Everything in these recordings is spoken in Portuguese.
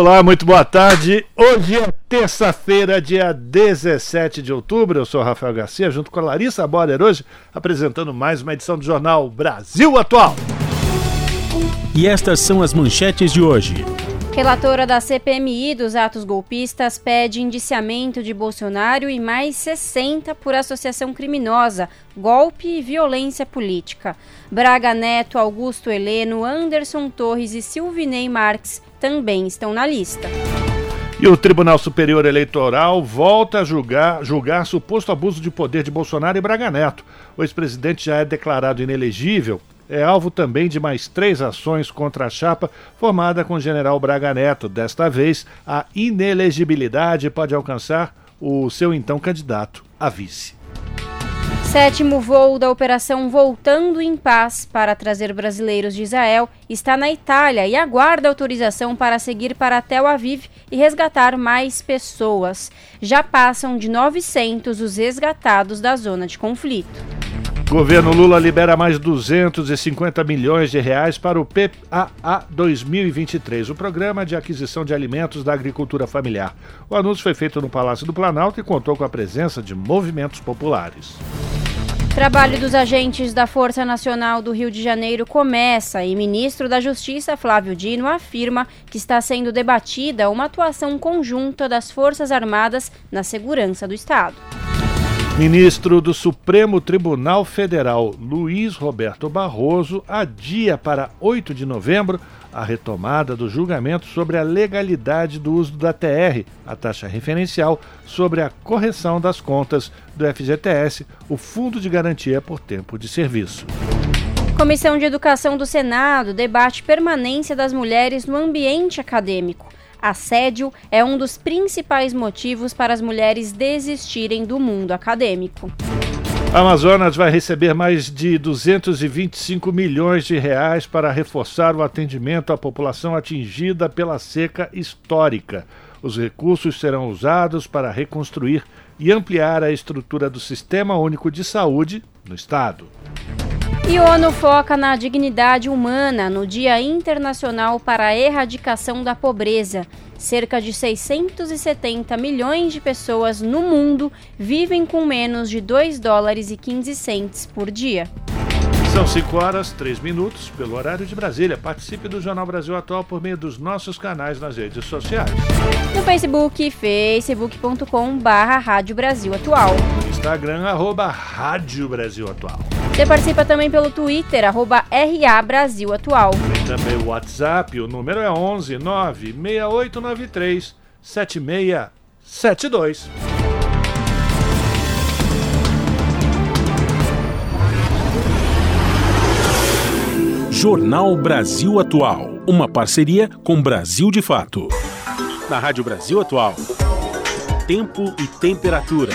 Olá, muito boa tarde. Hoje é terça-feira, dia 17 de outubro. Eu sou Rafael Garcia, junto com a Larissa Borer, hoje apresentando mais uma edição do Jornal Brasil Atual. E estas são as manchetes de hoje. Relatora da CPMI dos atos golpistas pede indiciamento de Bolsonaro e mais 60 por associação criminosa, golpe e violência política. Braga Neto, Augusto Heleno, Anderson Torres e Silvinei Marques também estão na lista. E o Tribunal Superior Eleitoral volta a julgar, julgar suposto abuso de poder de Bolsonaro e Braga Neto. O ex-presidente já é declarado inelegível é alvo também de mais três ações contra a chapa formada com o general Braga Neto. Desta vez, a inelegibilidade pode alcançar o seu então candidato a vice. Sétimo voo da operação Voltando em Paz para trazer brasileiros de Israel está na Itália e aguarda autorização para seguir para Tel Aviv e resgatar mais pessoas. Já passam de 900 os resgatados da zona de conflito. Governo Lula libera mais 250 milhões de reais para o PAA 2023, o Programa de Aquisição de Alimentos da Agricultura Familiar. O anúncio foi feito no Palácio do Planalto e contou com a presença de movimentos populares. Trabalho dos agentes da Força Nacional do Rio de Janeiro começa e ministro da Justiça, Flávio Dino, afirma que está sendo debatida uma atuação conjunta das Forças Armadas na segurança do Estado. Ministro do Supremo Tribunal Federal, Luiz Roberto Barroso, adia para 8 de novembro a retomada do julgamento sobre a legalidade do uso da TR, a taxa referencial, sobre a correção das contas do FGTS, o Fundo de Garantia por Tempo de Serviço. Comissão de Educação do Senado debate permanência das mulheres no ambiente acadêmico. Assédio é um dos principais motivos para as mulheres desistirem do mundo acadêmico. Amazonas vai receber mais de 225 milhões de reais para reforçar o atendimento à população atingida pela seca histórica. Os recursos serão usados para reconstruir e ampliar a estrutura do Sistema Único de Saúde no estado. E ONU foca na dignidade humana no Dia Internacional para a Erradicação da Pobreza. Cerca de 670 milhões de pessoas no mundo vivem com menos de 2 dólares e 15 centes por dia. São 5 horas, 3 minutos, pelo horário de Brasília. Participe do Jornal Brasil Atual por meio dos nossos canais nas redes sociais. No Facebook, facebook.com barra Rádio Brasil Atual. Instagram, arroba Rádio Brasil Atual. Você participa também pelo Twitter, arroba RA Brasil Atual. Tem também o WhatsApp, o número é 11 96893 7672. Jornal Brasil Atual, uma parceria com Brasil de Fato. Na Rádio Brasil Atual, tempo e temperatura.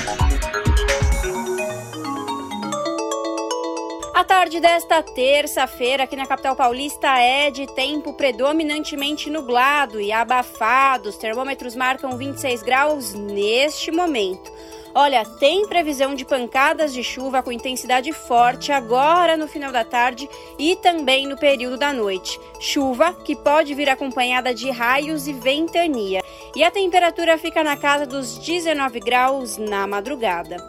A tarde desta terça-feira aqui na capital paulista é de tempo predominantemente nublado e abafado. Os termômetros marcam 26 graus neste momento. Olha, tem previsão de pancadas de chuva com intensidade forte agora no final da tarde e também no período da noite. Chuva que pode vir acompanhada de raios e ventania. E a temperatura fica na casa dos 19 graus na madrugada.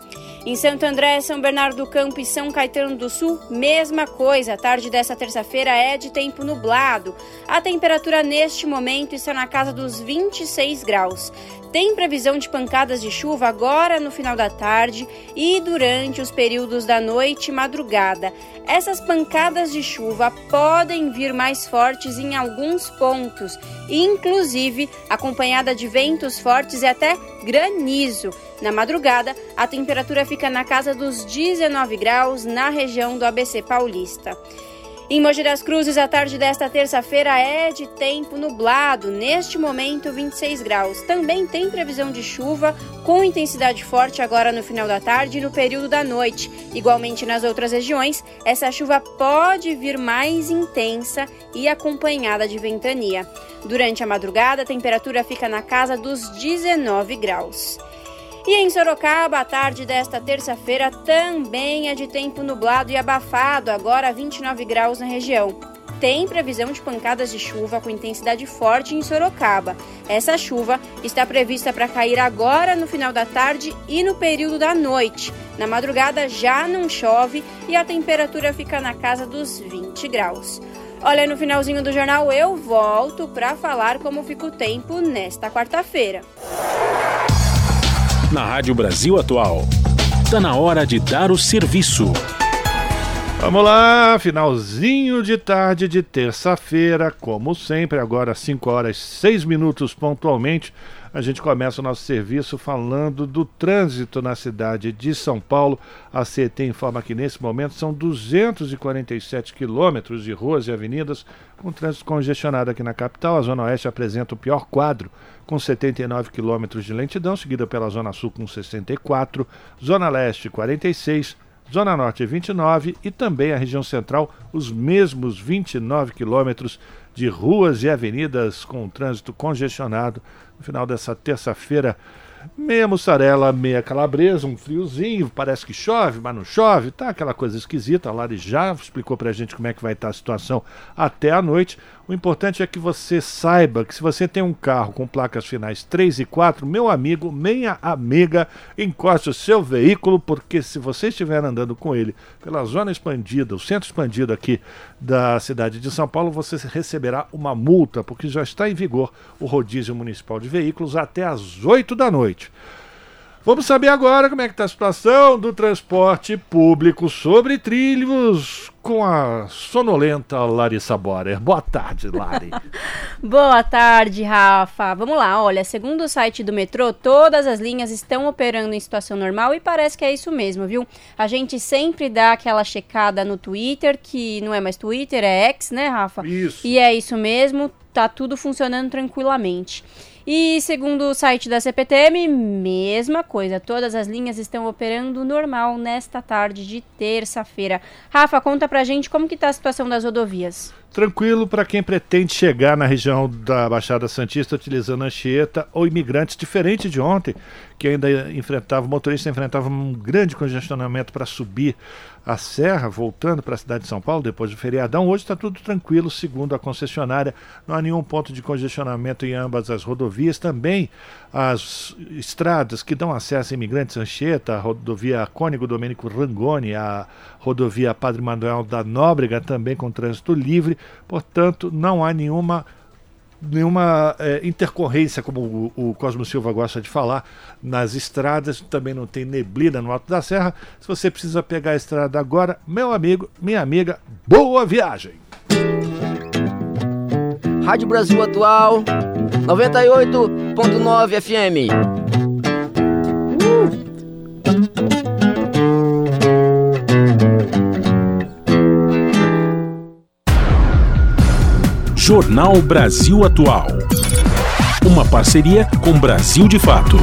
Em Santo André, São Bernardo do Campo e São Caetano do Sul, mesma coisa. A tarde dessa terça-feira é de tempo nublado. A temperatura neste momento está na casa dos 26 graus. Tem previsão de pancadas de chuva agora no final da tarde e durante os períodos da noite e madrugada. Essas pancadas de chuva podem vir mais fortes em alguns pontos, inclusive acompanhada de ventos fortes e até granizo. Na madrugada, a temperatura fica na casa dos 19 graus na região do ABC Paulista. Em Mogi das Cruzes, a tarde desta terça-feira é de tempo nublado, neste momento 26 graus. Também tem previsão de chuva com intensidade forte agora no final da tarde e no período da noite. Igualmente nas outras regiões, essa chuva pode vir mais intensa e acompanhada de ventania. Durante a madrugada, a temperatura fica na casa dos 19 graus. E em Sorocaba, a tarde desta terça-feira também é de tempo nublado e abafado, agora 29 graus na região. Tem previsão de pancadas de chuva com intensidade forte em Sorocaba. Essa chuva está prevista para cair agora no final da tarde e no período da noite. Na madrugada já não chove e a temperatura fica na casa dos 20 graus. Olha, no finalzinho do jornal eu volto para falar como fica o tempo nesta quarta-feira na Rádio Brasil Atual. Está na hora de dar o serviço. Vamos lá, finalzinho de tarde de terça-feira, como sempre, agora 5 horas 6 minutos pontualmente. A gente começa o nosso serviço falando do trânsito na cidade de São Paulo. A CET informa que nesse momento são 247 quilômetros de ruas e avenidas com trânsito congestionado aqui na capital. A Zona Oeste apresenta o pior quadro com 79 quilômetros de lentidão, seguida pela Zona Sul com 64, Zona Leste 46, Zona Norte 29 e também a região central, os mesmos 29 quilômetros de ruas e avenidas com trânsito congestionado no final dessa terça-feira meia mussarela, meia calabresa, um friozinho, parece que chove, mas não chove, tá aquela coisa esquisita. A Lari já explicou pra gente como é que vai estar a situação até a noite. O importante é que você saiba que se você tem um carro com placas finais 3 e 4, meu amigo, minha amiga, encoste o seu veículo, porque se você estiver andando com ele pela zona expandida, o centro expandido aqui da cidade de São Paulo, você receberá uma multa, porque já está em vigor o rodízio municipal de veículos até às 8 da noite. Vamos saber agora como é que está a situação do transporte público sobre trilhos com a sonolenta Larissa Borer. Boa tarde, Lari. Boa tarde, Rafa. Vamos lá, olha, segundo o site do metrô, todas as linhas estão operando em situação normal e parece que é isso mesmo, viu? A gente sempre dá aquela checada no Twitter, que não é mais Twitter, é X, né, Rafa? Isso. E é isso mesmo, tá tudo funcionando tranquilamente. E segundo o site da CPTM, mesma coisa. Todas as linhas estão operando normal nesta tarde de terça-feira. Rafa, conta pra gente como que tá a situação das rodovias. Tranquilo para quem pretende chegar na região da Baixada Santista utilizando Anchieta ou imigrantes, diferente de ontem, que ainda enfrentava, o motorista enfrentava um grande congestionamento para subir a serra, voltando para a cidade de São Paulo depois do feriadão. Hoje está tudo tranquilo, segundo a concessionária. Não há nenhum ponto de congestionamento em ambas as rodovias. Também as estradas que dão acesso a imigrantes Anchieta, a rodovia Cônigo Domênico Rangoni, a rodovia Padre Manuel da Nóbrega, também com trânsito livre. Portanto, não há nenhuma nenhuma é, intercorrência, como o, o, Cosmo Silva gosta de falar, nas estradas, também não tem neblina no Alto da Serra. Se você precisa pegar a estrada agora, meu amigo, minha amiga, boa viagem! Rádio Brasil Atual 98.9 FM. Jornal Brasil Atual. Uma parceria com Brasil de Fato.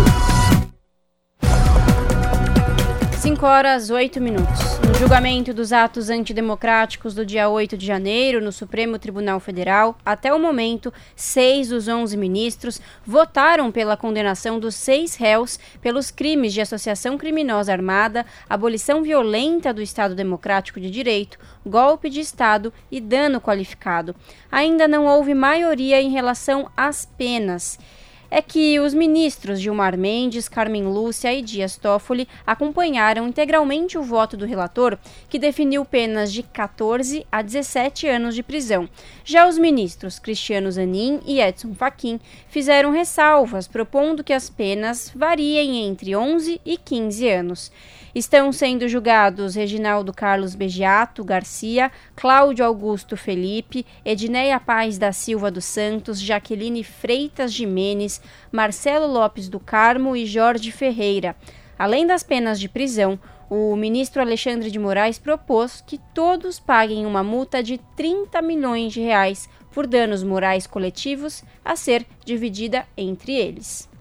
5 horas 8 minutos. No julgamento dos atos antidemocráticos do dia 8 de janeiro no Supremo Tribunal Federal, até o momento, seis dos 11 ministros votaram pela condenação dos seis réus pelos crimes de associação criminosa armada, abolição violenta do Estado Democrático de Direito, golpe de Estado e dano qualificado. Ainda não houve maioria em relação às penas é que os ministros Gilmar Mendes, Carmen Lúcia e Dias Toffoli acompanharam integralmente o voto do relator, que definiu penas de 14 a 17 anos de prisão. Já os ministros Cristiano Zanin e Edson Fachin fizeram ressalvas, propondo que as penas variem entre 11 e 15 anos. Estão sendo julgados Reginaldo Carlos Begiato Garcia, Cláudio Augusto Felipe, Edneia Paz da Silva dos Santos, Jaqueline Freitas Jimenez, Marcelo Lopes do Carmo e Jorge Ferreira. Além das penas de prisão, o ministro Alexandre de Moraes propôs que todos paguem uma multa de 30 milhões de reais por danos morais coletivos a ser dividida entre eles.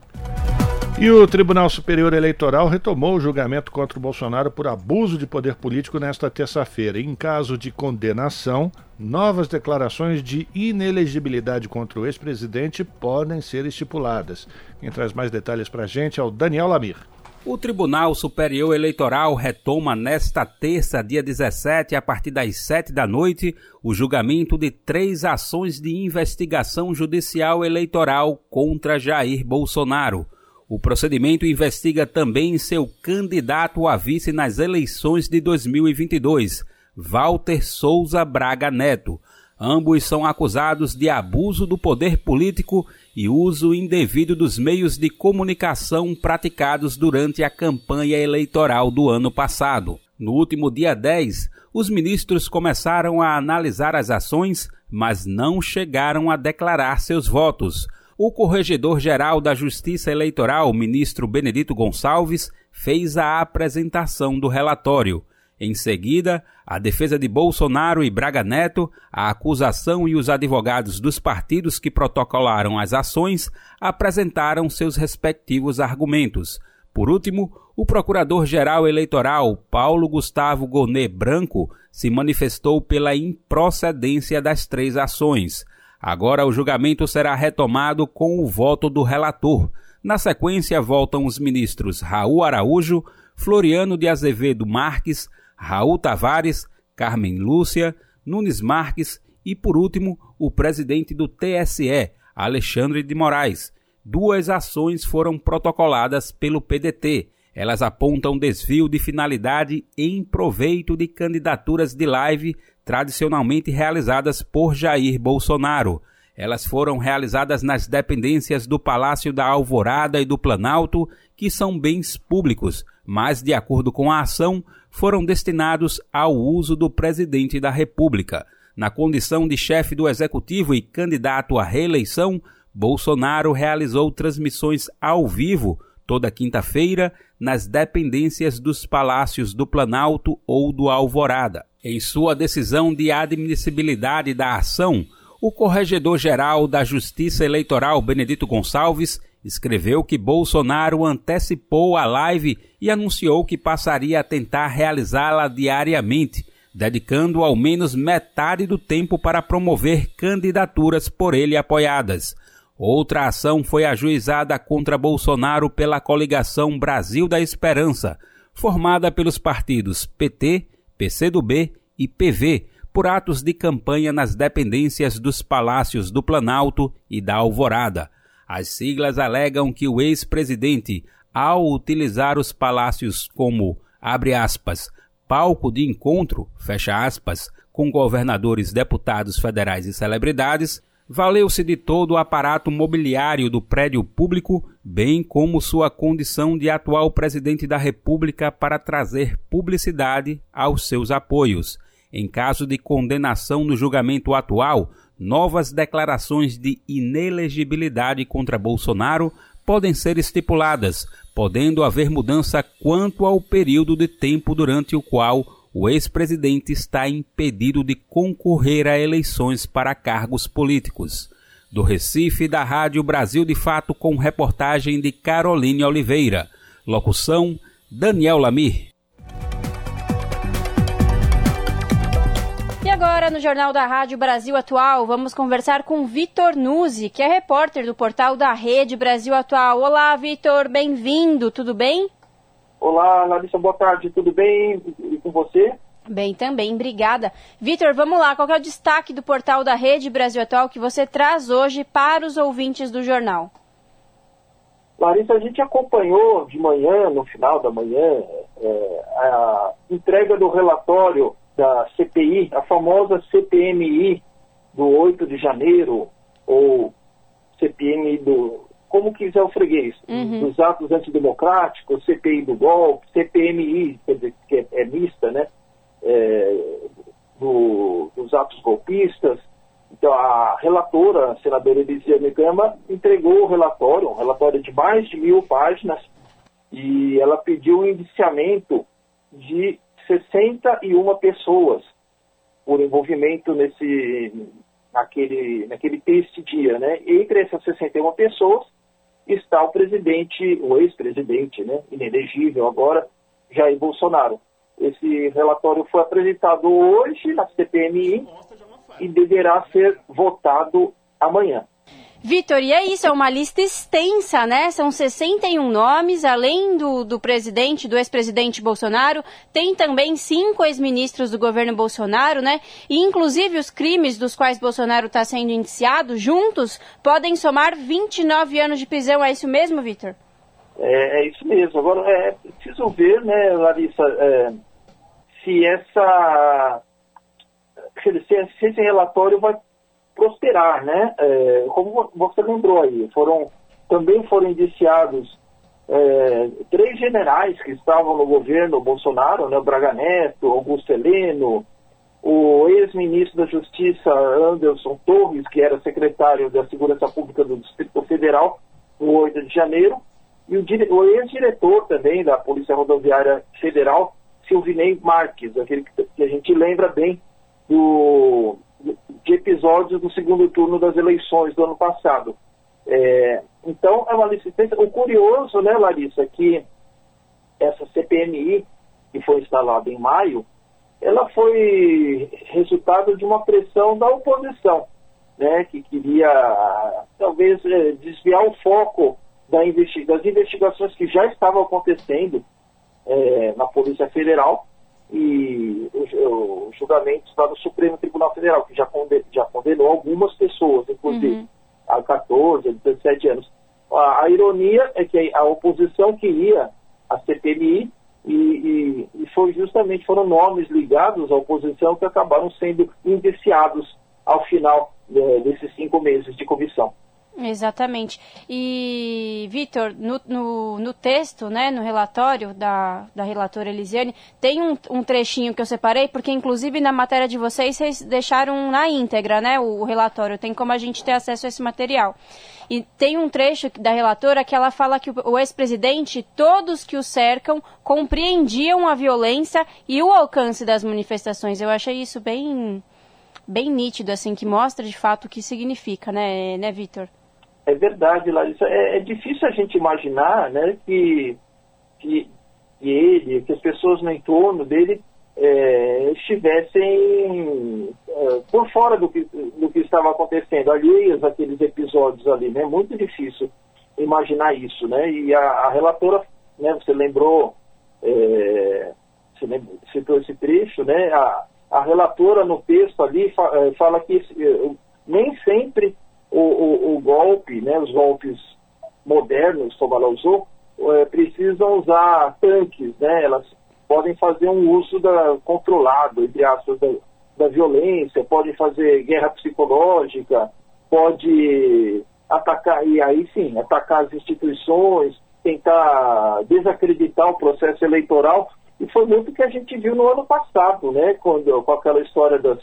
E o Tribunal Superior Eleitoral retomou o julgamento contra o Bolsonaro por abuso de poder político nesta terça-feira. Em caso de condenação, novas declarações de inelegibilidade contra o ex-presidente podem ser estipuladas. Quem traz mais detalhes para a gente é o Daniel Lamir. O Tribunal Superior Eleitoral retoma nesta terça, dia 17, a partir das 7 da noite, o julgamento de três ações de investigação judicial eleitoral contra Jair Bolsonaro. O procedimento investiga também seu candidato a vice nas eleições de 2022, Walter Souza Braga Neto. Ambos são acusados de abuso do poder político e uso indevido dos meios de comunicação praticados durante a campanha eleitoral do ano passado. No último dia 10, os ministros começaram a analisar as ações, mas não chegaram a declarar seus votos. O corregedor-geral da Justiça Eleitoral, ministro Benedito Gonçalves, fez a apresentação do relatório. Em seguida, a defesa de Bolsonaro e Braga Neto, a acusação e os advogados dos partidos que protocolaram as ações apresentaram seus respectivos argumentos. Por último, o procurador-geral eleitoral Paulo Gustavo Gonê Branco se manifestou pela improcedência das três ações. Agora o julgamento será retomado com o voto do relator. Na sequência, voltam os ministros Raul Araújo, Floriano de Azevedo Marques, Raul Tavares, Carmen Lúcia, Nunes Marques e, por último, o presidente do TSE, Alexandre de Moraes. Duas ações foram protocoladas pelo PDT. Elas apontam desvio de finalidade em proveito de candidaturas de live tradicionalmente realizadas por Jair Bolsonaro. Elas foram realizadas nas dependências do Palácio da Alvorada e do Planalto, que são bens públicos, mas, de acordo com a ação, foram destinados ao uso do presidente da República. Na condição de chefe do executivo e candidato à reeleição, Bolsonaro realizou transmissões ao vivo toda quinta-feira nas dependências dos palácios do Planalto ou do Alvorada. Em sua decisão de admissibilidade da ação, o corregedor-geral da Justiça Eleitoral, Benedito Gonçalves, escreveu que Bolsonaro antecipou a live e anunciou que passaria a tentar realizá-la diariamente, dedicando ao menos metade do tempo para promover candidaturas por ele apoiadas. Outra ação foi ajuizada contra Bolsonaro pela coligação Brasil da Esperança, formada pelos partidos PT, PCdoB e PV, por atos de campanha nas dependências dos palácios do Planalto e da Alvorada. As siglas alegam que o ex-presidente, ao utilizar os palácios como, abre aspas, palco de encontro, fecha aspas, com governadores, deputados federais e celebridades, valeu-se de todo o aparato mobiliário do prédio público, bem como sua condição de atual presidente da República para trazer publicidade aos seus apoios. Em caso de condenação no julgamento atual, novas declarações de inelegibilidade contra Bolsonaro podem ser estipuladas, podendo haver mudança quanto ao período de tempo durante o qual o ex-presidente está impedido de concorrer a eleições para cargos políticos. Do Recife, da Rádio Brasil de Fato, com reportagem de Caroline Oliveira. Locução: Daniel Lamir. agora no Jornal da Rádio Brasil Atual, vamos conversar com Vitor Nuzzi, que é repórter do portal da Rede Brasil Atual. Olá, Vitor, bem-vindo, tudo bem? Olá, Larissa, boa tarde, tudo bem? Você? Bem, também, obrigada. Vitor, vamos lá, qual é o destaque do portal da Rede Brasil Atual que você traz hoje para os ouvintes do jornal? Larissa, a gente acompanhou de manhã, no final da manhã, é, a entrega do relatório da CPI, a famosa CPMI do 8 de janeiro, ou CPMI do. Como quiser o freguês, uhum. dos atos antidemocráticos, CPI do golpe, CPMI, quer dizer, que é, é mista, né? É, do, dos atos golpistas. Então, a relatora, a senadora Elisiane Gama, entregou o relatório, um relatório de mais de mil páginas, e ela pediu o indiciamento de 61 pessoas por envolvimento nesse naquele naquele texto dia, né? Entre essas 61 pessoas está o presidente, o ex-presidente, né, inelegível agora, Jair Bolsonaro. Esse relatório foi apresentado hoje na CPMI e deverá ser votado amanhã. Vitor, e é isso, é uma lista extensa, né? São 61 nomes, além do, do presidente, do ex-presidente Bolsonaro, tem também cinco ex-ministros do governo Bolsonaro, né? E inclusive os crimes dos quais Bolsonaro está sendo indiciado, juntos, podem somar 29 anos de prisão. É isso mesmo, Vitor? É, é, isso mesmo. Agora, é preciso ver, né, Larissa, é, se essa. Se, se esse relatório vai prosperar, né? É, como você lembrou aí, foram, também foram indiciados é, três generais que estavam no governo Bolsonaro, né? O Braga Neto, Augusto Heleno, o ex-ministro da Justiça Anderson Torres, que era secretário da Segurança Pública do Distrito Federal, no 8 de janeiro, e o, ex-diretor também da Polícia Rodoviária Federal, Silvinei Marques, aquele que, que a gente lembra bem do de episódios do segundo turno das eleições do ano passado. É, então, é uma licitância. O curioso, né, Larissa, é que essa CPMI, que foi instalada em maio, ela foi resultado de uma pressão da oposição, né, que queria talvez é, desviar o foco das investigações que já estavam acontecendo é, na Polícia Federal e o, o julgamento está no Supremo Tribunal Federal, que já, condenou, já condenou algumas pessoas, inclusive uhum. a 14, a 17 anos. A, a, ironia é que a oposição queria a CPMI e, e, e, foi justamente foram nomes ligados à oposição que acabaram sendo indiciados ao final é, desses cinco meses de comissão. Exatamente. E, Vitor, no, no, no, texto, né, no relatório da, da relatora Elisiane, tem um, um, trechinho que eu separei, porque inclusive na matéria de vocês, vocês deixaram na íntegra, né, o, o relatório, tem como a gente ter acesso a esse material. E tem um trecho da relatora que ela fala que o, o ex-presidente, todos que o cercam, compreendiam a violência e o alcance das manifestações. Eu achei isso bem, bem nítido, assim, que mostra de fato o que significa, né, né Vitor? É verdade, Larissa. É, é difícil a gente imaginar né, que, que, que, ele, que as pessoas no entorno dele é, estivessem é, por fora do que, do que estava acontecendo, alheias aqueles episódios ali. É né? muito difícil imaginar isso. Né? E a, a relatora, né, você lembrou, é, você lembrou, citou esse trecho, né? a, a relatora no texto ali é, fala que é, nem sempre o, o, o golpe, né, os golpes modernos, como ela usou, é, precisam usar tanques, né, elas podem fazer um uso da, controlado, entre aspas, da, da violência, podem fazer guerra psicológica, pode atacar, e aí sim, atacar as instituições, tentar desacreditar o processo eleitoral, e foi muito o que a gente viu no ano passado, né, quando, com aquela história das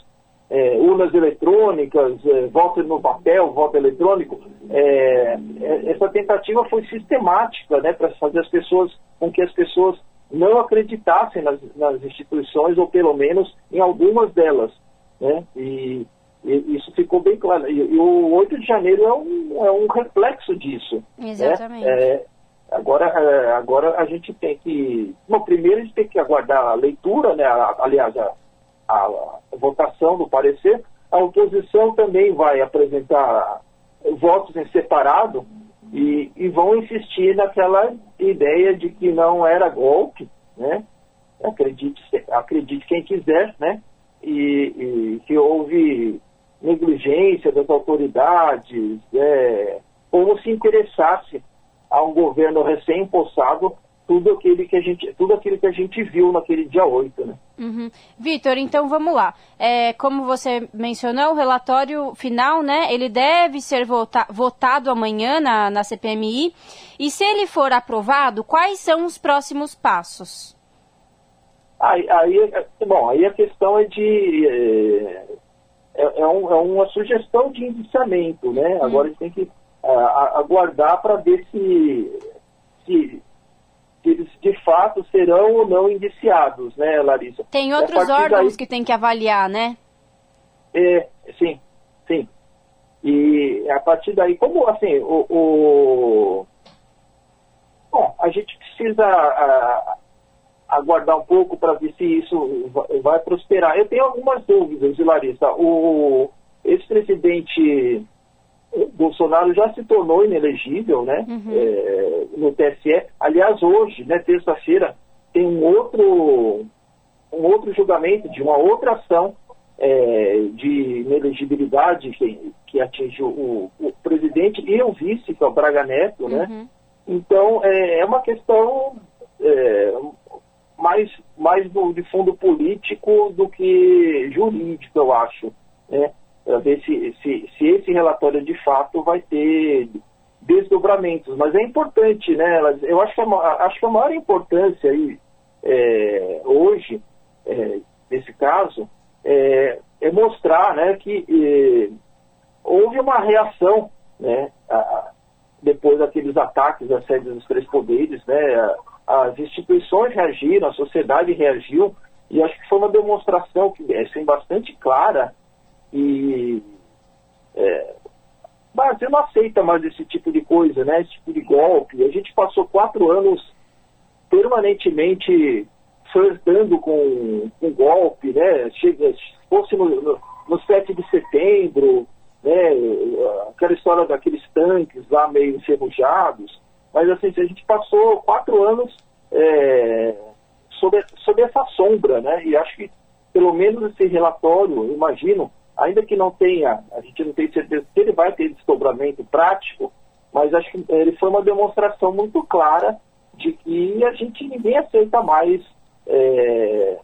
é, urnas eletrônicas, é, voto no papel, voto eletrônico, é, é, essa tentativa foi sistemática, né, para fazer as pessoas, com que as pessoas não acreditassem nas, nas instituições, ou pelo menos em algumas delas, né, e, e isso ficou bem claro. E, e, o 8 de janeiro é um, é um reflexo disso. Né? Exatamente. Né? Agora, é, agora a gente tem que. Bom, primeiro a gente tem que aguardar a leitura, né? aliás, a, a votação do parecer, a oposição também vai apresentar votos em separado e, e, vão insistir naquela ideia de que não era golpe, né? Acredite, acredite quem quiser, né? E, e que houve negligência das autoridades, é, como se interessasse a um governo recém-impossado tudo aquilo que a gente, tudo aquilo que a gente viu naquele dia 8, né? Uhum. Vitor, então vamos lá. É, como você mencionou, o relatório final, né? Ele deve ser vota votado amanhã na, na CPMI. E se ele for aprovado, quais são os próximos passos? Aí, aí bom, aí a questão é de é, é, é, um, é uma sugestão de indiciamento, né? Agora a gente tem que uh, aguardar para ver se, se eles de fato serão ou não indiciados, né, Larissa? Tem outros órgãos daí... que tem que avaliar, né? É, sim, sim. E a partir daí, como assim, o, o... bom, a gente precisa a, aguardar um pouco para ver se isso vai, vai, prosperar. Eu tenho algumas dúvidas, Larissa. O ex-presidente Bolsonaro já se tornou inelegível, né? Uhum. É, no TSE. Aliás, hoje, né, terça-feira, tem um outro, um outro julgamento de uma outra ação é, de inelegibilidade que, que atinge o, o, presidente e o vice, que é o Braga Neto, né? Uhum. Então, é, é, uma questão é, mais, mais do, de fundo político do que jurídico, eu acho. Né? Ver se, se, se esse relatório de fato vai ter desdobramentos. Mas é importante, né? Eu acho que a, acho que a maior importância aí, é, hoje, é, nesse caso, é, é, mostrar né, que é, houve uma reação né, a, depois daqueles ataques à sede dos três poderes, né? As instituições reagiram, a sociedade reagiu, e acho que foi uma demonstração que é assim, bastante clara e é, Brasil não aceita mais esse tipo de coisa, né? Esse tipo de golpe. A gente passou quatro anos permanentemente flertando com, com golpe, né? Chega, fosse no, no, no 7 de setembro, né? Aquela história daqueles tanques lá meio enferrujados. Mas assim, a gente passou quatro anos é, sob, sob essa sombra, né? E acho que pelo menos esse relatório, imagino, ainda que não tenha, a gente não tem certeza que ele vai ter desdobramento prático, mas acho que ele foi uma demonstração muito clara de que a gente ninguém aceita mais é,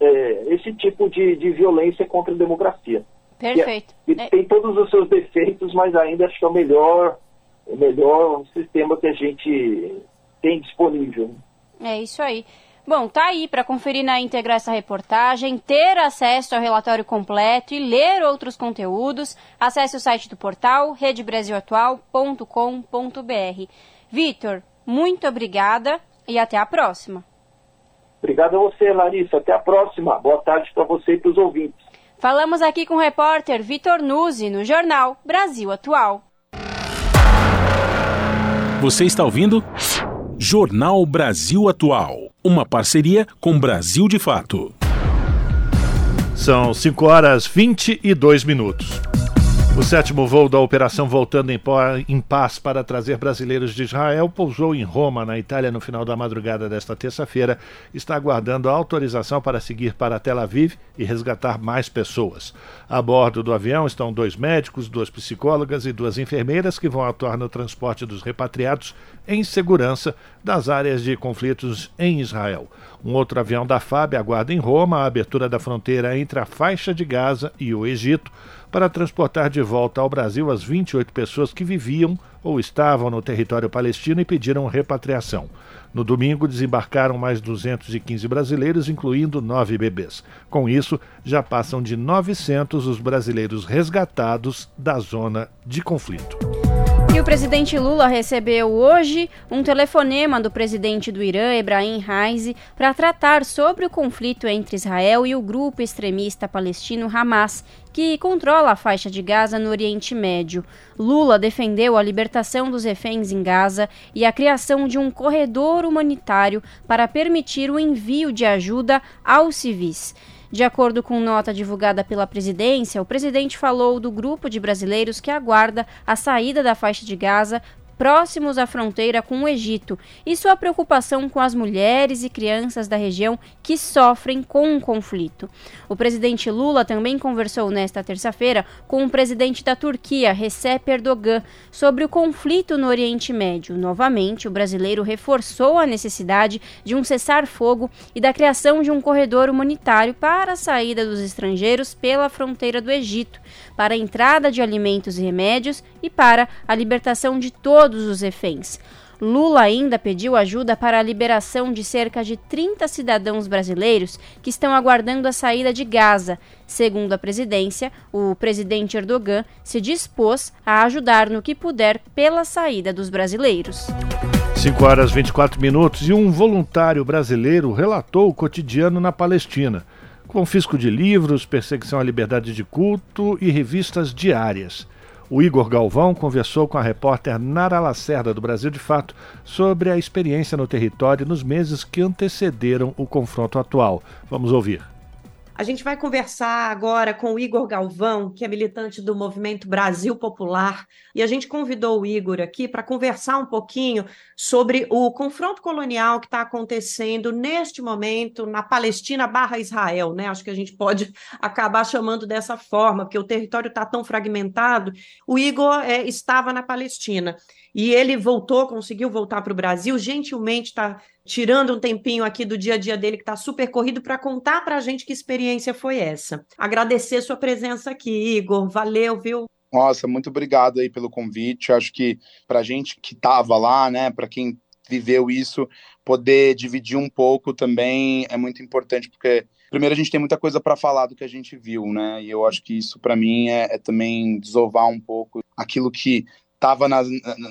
é, esse tipo de, de, violência contra a democracia. Perfeito. Que, é, tem todos os seus defeitos, mas ainda acho que é o melhor, o melhor sistema que a gente tem disponível. É isso aí. Bom, tá aí para conferir na íntegra essa reportagem, ter acesso ao relatório completo e ler outros conteúdos. Acesse o site do portal redebrasilatual.com.br. Vitor, muito obrigada e até a próxima. Obrigado a você, Larissa. Até a próxima. Boa tarde para você e para os ouvintes. Falamos aqui com o repórter Vitor Nuzzi no jornal Brasil Atual. Você está ouvindo? Jornal Brasil Atual, uma parceria com Brasil de Fato. São 5 horas 22 minutos. O sétimo voo da operação Voltando em Paz para trazer brasileiros de Israel pousou em Roma, na Itália, no final da madrugada desta terça-feira. Está aguardando a autorização para seguir para Tel Aviv e resgatar mais pessoas. A bordo do avião estão dois médicos, duas psicólogas e duas enfermeiras que vão atuar no transporte dos repatriados em segurança das áreas de conflitos em Israel. Um outro avião da FAB aguarda em Roma a abertura da fronteira entre a faixa de Gaza e o Egito para transportar de volta ao Brasil as 28 pessoas que viviam ou estavam no território palestino e pediram repatriação. No domingo, desembarcaram mais 215 brasileiros, incluindo nove bebês. Com isso, já passam de 900 os brasileiros resgatados da zona de conflito. E o presidente Lula recebeu hoje um telefonema do presidente do Irã, Ebrahim Raisi, para tratar sobre o conflito entre Israel e o grupo extremista palestino Hamas, que controla a faixa de Gaza no Oriente Médio. Lula defendeu a libertação dos reféns em Gaza e a criação de um corredor humanitário para permitir o envio de ajuda aos civis. De acordo com nota divulgada pela presidência, o presidente falou do grupo de brasileiros que aguarda a saída da faixa de Gaza próximos à fronteira com o Egito e sua preocupação com as mulheres e crianças da região que sofrem com o conflito. O presidente Lula também conversou nesta terça-feira com o presidente da Turquia, Recep Erdogan, sobre o conflito no Oriente Médio. Novamente, o brasileiro reforçou a necessidade de um cessar-fogo e da criação de um corredor humanitário para a saída dos estrangeiros pela fronteira do Egito, para a entrada de alimentos e remédios e para a libertação de todos os reféns. Lula ainda pediu ajuda para a liberação de cerca de 30 cidadãos brasileiros que estão aguardando a saída de Gaza. Segundo a presidência, o presidente Erdogan se dispôs a ajudar no que puder pela saída dos brasileiros. 5 horas 24 minutos e um voluntário brasileiro relatou o cotidiano na Palestina. Confisco de livros, perseguição à liberdade de culto e revistas diárias. O Igor Galvão conversou com a repórter Nara Lacerda, do Brasil de Fato, sobre a experiência no território nos meses que antecederam o confronto atual. Vamos ouvir. A gente vai conversar agora com o Igor Galvão, que é militante do Movimento Brasil Popular, e a gente convidou o Igor aqui para conversar um pouquinho sobre o confronto colonial que está acontecendo neste momento na Palestina barra Israel, né? Acho que a gente pode acabar chamando dessa forma, porque o território está tão fragmentado. O Igor é, estava na Palestina e ele voltou, conseguiu voltar para o Brasil, gentilmente está tirando um tempinho aqui do dia a dia dele, que está super corrido, para contar para a gente que experiência foi essa. Agradecer sua presença aqui, Igor. Valeu, viu? Nossa, muito obrigado aí pelo convite. Acho que para a gente que estava lá, né, para quem viveu isso, poder dividir um pouco também é muito importante, porque primeiro a gente tem muita coisa para falar do que a gente viu, né? E eu acho que isso para mim é, é, também desovar um pouco aquilo que estava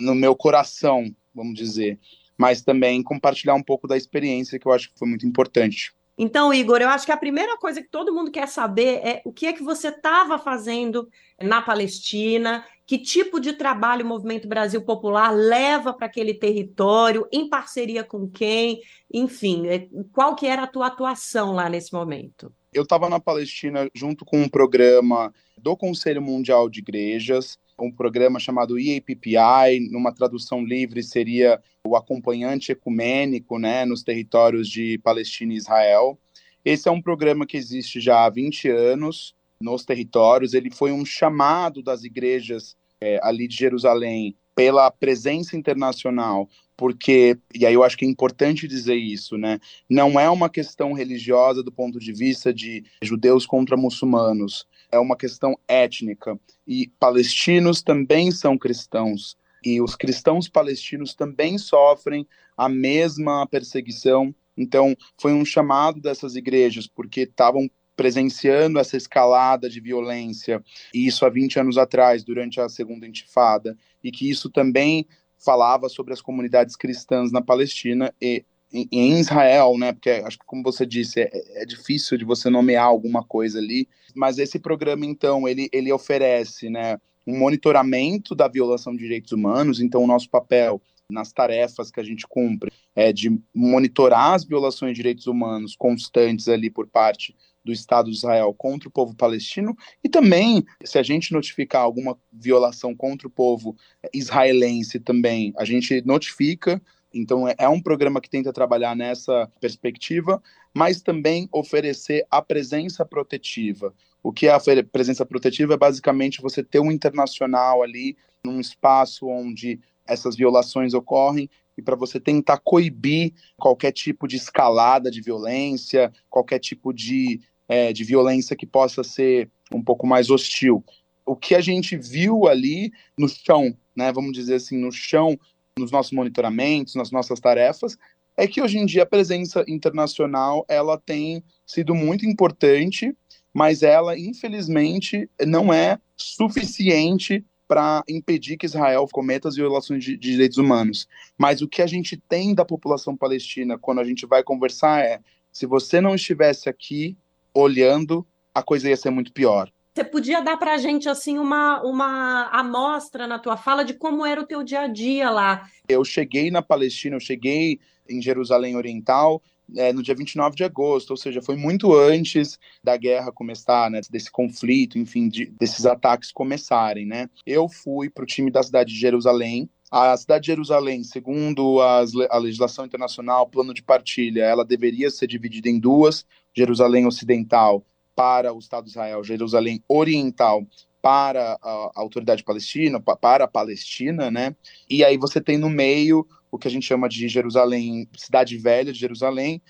no meu coração, vamos dizer mas também compartilhar um pouco da experiência, que eu acho que foi muito importante. Então, Igor, eu acho que a primeira coisa que todo mundo quer saber é o que é que você estava fazendo na Palestina, que tipo de trabalho o Movimento Brasil Popular leva para aquele território, em parceria com quem, enfim, é, qual que era a tua atuação lá nesse momento? Eu estava na Palestina junto com um programa do Conselho Mundial de Igrejas, um programa chamado EAPPI, numa tradução livre seria o acompanhante ecumênico né, nos territórios de Palestina e Israel. Esse é um programa que existe já há 20 anos nos territórios. Ele foi um chamado das igrejas é, ali de Jerusalém pela presença internacional, porque, e aí eu acho que é importante dizer isso, né? Não é uma questão religiosa do ponto de vista de judeus contra muçulmanos é uma questão étnica. E palestinos também são cristãos. E os cristãos palestinos também sofrem a mesma perseguição. Então, foi um chamado dessas igrejas, porque estavam presenciando essa escalada de violência, e isso há 20 anos atrás, durante a Segunda Intifada, e que isso também falava sobre as comunidades cristãs na Palestina e em, Israel, né? Porque acho que, como você disse, é, é, difícil de você nomear alguma coisa ali. Mas esse programa, então, ele, ele oferece, né? Um monitoramento da violação de direitos humanos. Então, o nosso papel nas tarefas que a gente cumpre é de monitorar as violações de direitos humanos constantes ali por parte do Estado de Israel contra o povo palestino e também se a gente notificar alguma violação contra o povo israelense também a gente notifica então, é, é um programa que tenta trabalhar nessa perspectiva, mas também oferecer a presença protetiva. O que é a presença protetiva é basicamente você ter um internacional ali, num espaço onde essas violações ocorrem, e para você tentar coibir qualquer tipo de escalada de violência, qualquer tipo de, é, de violência que possa ser um pouco mais hostil. O que a gente viu ali no chão, né, vamos dizer assim, no chão nos nossos monitoramentos, nas nossas tarefas, é que hoje em dia a presença internacional ela tem sido muito importante, mas ela infelizmente não é suficiente para impedir que Israel cometa as violações de, de, direitos humanos. Mas o que a gente tem da população palestina quando a gente vai conversar é: se você não estivesse aqui olhando, a coisa ia ser muito pior. Você podia dar para a gente assim uma, uma amostra na tua fala de como era o teu dia a dia lá? Eu cheguei na Palestina, eu cheguei em Jerusalém Oriental é, no dia 29 de agosto, ou seja, foi muito antes da guerra começar, né, desse conflito, enfim, de, desses ataques começarem, né? Eu fui para o time da cidade de Jerusalém, a cidade de Jerusalém, segundo as, a legislação internacional, plano de partilha, ela deveria ser dividida em duas, Jerusalém Ocidental para o Estado de Israel, Jerusalém Oriental para a autoridade palestina, para a Palestina, né? E aí você tem no meio o que a gente chama de Jerusalém, Cidade Velha de Jerusalém,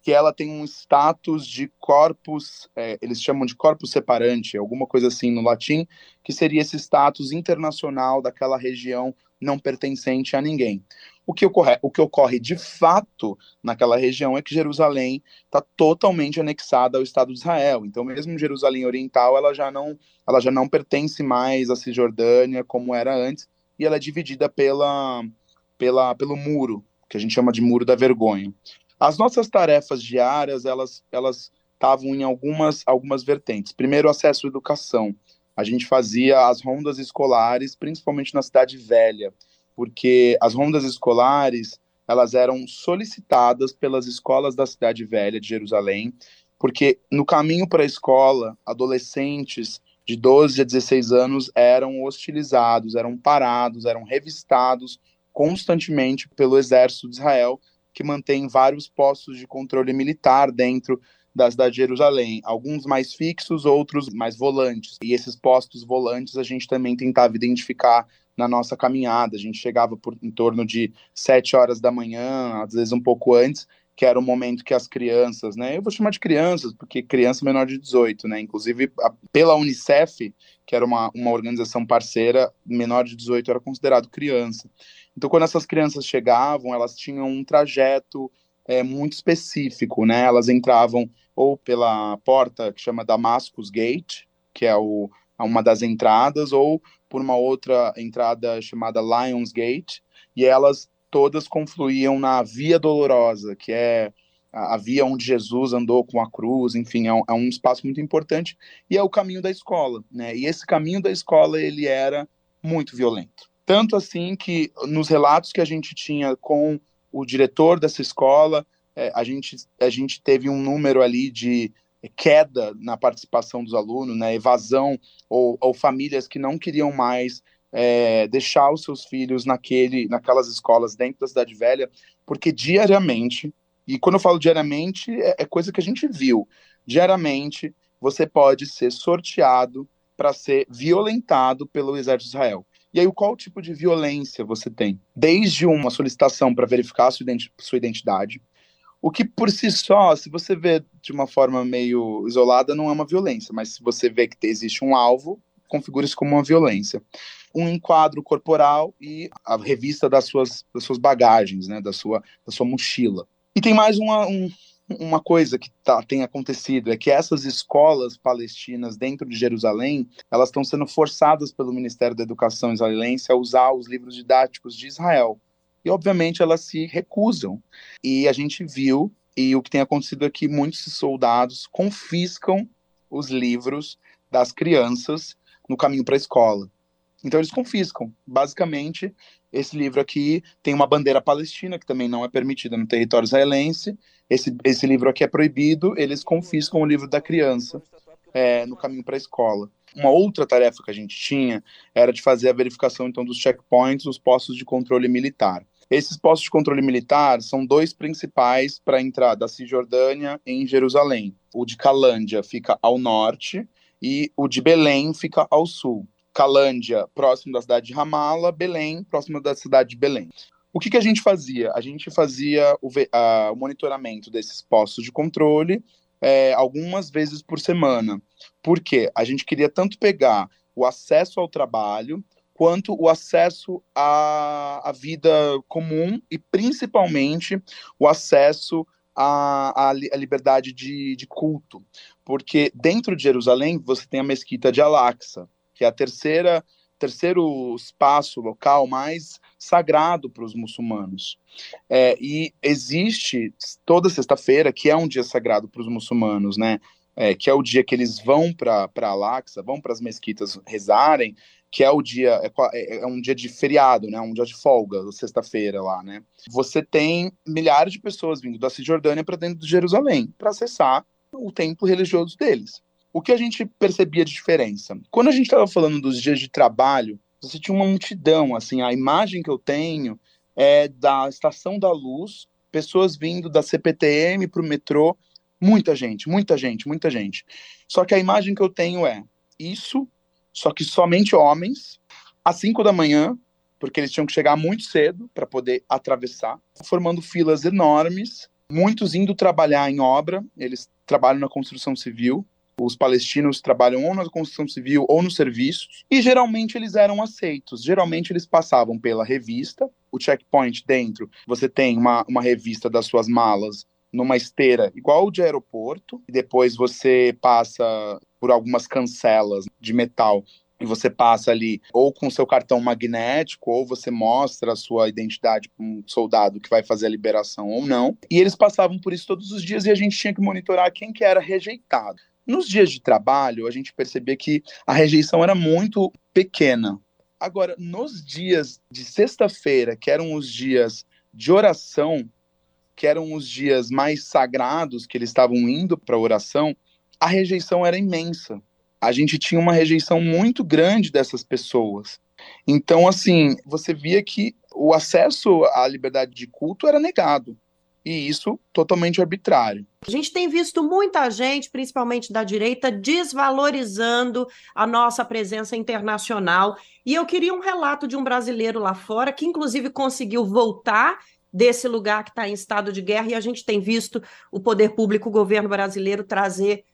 que ela tem um status de corpus, é, eles chamam de corpus separante, alguma coisa assim no latim, que seria esse status internacional daquela região não pertencente a ninguém. O que, ocorre, o que ocorre de fato naquela região é que Jerusalém está totalmente anexada ao Estado de Israel. Então, mesmo Jerusalém Oriental, ela já não, ela já não pertence mais à Cisjordânia como era antes, e ela é dividida pela, pela, pelo muro, que a gente chama de muro da vergonha. As nossas tarefas diárias, elas elas estavam em algumas algumas vertentes. Primeiro, acesso à educação. A gente fazia as rondas escolares, principalmente na cidade velha, porque as rondas escolares, elas eram solicitadas pelas escolas da cidade velha de Jerusalém, porque no caminho para a escola, adolescentes de 12 a 16 anos eram hostilizados, eram parados, eram revistados constantemente pelo exército de Israel, que mantém vários postos de controle militar dentro da cidade de Jerusalém, alguns mais fixos, outros mais volantes. E esses postos volantes a gente também tentava identificar na nossa caminhada. A gente chegava por em torno de sete horas da manhã, às vezes um pouco antes, que era o momento que as crianças, né? Eu vou chamar de crianças, porque criança menor de 18, né? Inclusive, a, pela Unicef, que era uma, uma organização parceira, menor de 18 era considerado criança. Então, quando essas crianças chegavam, elas tinham um trajeto é, muito específico, né? Elas entravam ou pela porta que chama Damascus Gate, que é o, uma das entradas, ou por uma outra entrada chamada Lions Gate, e elas todas confluíam na Via Dolorosa, que é a, a via onde Jesus andou com a cruz, enfim, é um, é um espaço muito importante, e é o caminho da escola, né? E esse caminho da escola, ele era muito violento. Tanto assim que nos relatos que a gente tinha com o diretor dessa escola, é, a, gente, a gente teve um número ali de queda na participação dos alunos, né, evasão, ou, ou famílias que não queriam mais é, deixar os seus filhos naquele, naquelas escolas dentro da cidade velha, porque diariamente, e quando eu falo diariamente, é, é coisa que a gente viu, diariamente você pode ser sorteado para ser violentado pelo exército de Israel. E aí, qual tipo de violência você tem? Desde uma solicitação para verificar sua, identidade, o que por si só, se você vê de uma forma meio isolada, não é uma violência, mas se você vê que existe um alvo, configura isso como uma violência. Um enquadro corporal e a revista das suas, das suas bagagens, né, da sua, da sua mochila. E tem mais uma, um, uma coisa que tá, tem acontecido é que essas escolas palestinas dentro de Jerusalém elas estão sendo forçadas pelo Ministério da Educação israelense a usar os livros didáticos de Israel. E obviamente elas se recusam. E a gente viu e o que tem acontecido é que muitos soldados confiscam os livros das crianças no caminho para a escola então eles confiscam basicamente esse livro aqui tem uma bandeira palestina que também não é permitida no território israelense esse, esse livro aqui é proibido, eles confiscam o livro da criança é, no caminho para a escola. Uma outra tarefa que a gente tinha era de fazer a verificação então dos checkpoints, os postos de controle militar. Esses postos de controle militar são dois principais para a entrada da Cisjordânia em Jerusalém. O de Calândia fica ao norte e o de Belém fica ao sul. Calândia, próximo da cidade de Ramala, Belém, próximo da cidade de Belém. O que, que a gente fazia? A gente fazia o, a, o monitoramento desses postos de controle é, algumas vezes por semana. Por quê? A gente queria tanto pegar o acesso ao trabalho quanto o acesso à, à vida comum e principalmente o acesso à, liberdade de, de culto. Porque dentro de Jerusalém você tem a mesquita de Al-Aqsa, que é a terceira terceiro espaço local mais sagrado para os muçulmanos. É, e existe toda sexta-feira, que é um dia sagrado para os muçulmanos, né? É, que é o dia que eles vão para Al-Aqsa, vão para as mesquitas rezarem, que é o dia, é, é, é, um dia de feriado, né? Um dia de folga, sexta-feira lá, né? Você tem milhares de pessoas vindo da Cisjordânia para dentro de Jerusalém para acessar o templo religioso deles. O que a gente percebia de diferença? Quando a gente estava falando dos dias de trabalho, você tinha uma multidão, assim, a imagem que eu tenho é da Estação da Luz, pessoas vindo da CPTM para o metrô, muita gente, muita gente, muita gente. Só que a imagem que eu tenho é isso, só que somente homens, às 5 da manhã, porque eles tinham que chegar muito cedo para poder atravessar, formando filas enormes, muitos indo trabalhar em obra, eles trabalham na construção civil, os palestinos trabalham ou na construção civil ou nos serviços, e geralmente eles eram aceitos. Geralmente eles passavam pela revista, o checkpoint dentro, você tem uma, uma revista das suas malas numa esteira igual de aeroporto, e depois você passa por algumas cancelas de metal e você passa ali ou com seu cartão magnético, ou você mostra a sua identidade para um soldado que vai fazer a liberação ou não. E eles passavam por isso todos os dias e a gente tinha que monitorar quem que era rejeitado. Nos dias de trabalho, a gente percebia que a rejeição era muito pequena. Agora, nos dias de sexta-feira, que eram os dias de oração, que eram os dias mais sagrados que eles estavam indo para a oração, a rejeição era imensa a gente tinha uma rejeição muito grande dessas pessoas. Então, assim, você via que o acesso à liberdade de culto era negado. E isso totalmente arbitrário. A gente tem visto muita gente, principalmente da direita, desvalorizando a nossa presença internacional. E eu queria um relato de um brasileiro lá fora que, inclusive, conseguiu voltar desse lugar que está em estado de guerra. E a gente tem visto o poder público, o governo brasileiro, trazer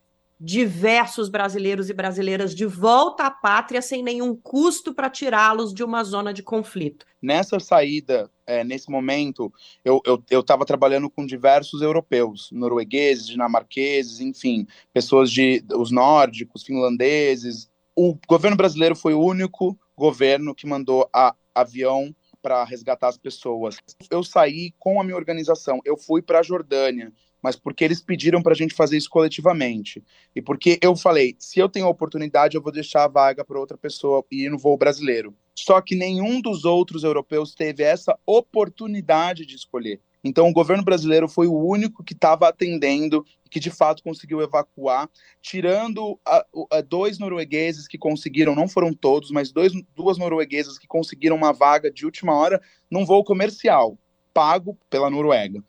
diversos brasileiros e brasileiras de volta à pátria sem nenhum custo para tirá-los de uma zona de conflito. Nessa saída, é, nesse momento, eu estava trabalhando com diversos europeus, noruegueses, dinamarqueses, enfim, pessoas de os nórdicos, finlandeses. O governo brasileiro foi o único governo que mandou a avião para resgatar as pessoas. Eu saí com a minha organização, eu fui para a Jordânia, mas porque eles pediram para a gente fazer isso coletivamente. E porque eu falei, se eu tenho a oportunidade, eu vou deixar a vaga para outra pessoa ir no voo brasileiro. Só que nenhum dos outros europeus teve essa oportunidade de escolher. Então, o governo brasileiro foi o único que estava atendendo, que de fato conseguiu evacuar, tirando a, a, dois noruegueses que conseguiram, não foram todos, mas dois, duas norueguesas que conseguiram uma vaga de última hora num voo comercial, pago pela Noruega.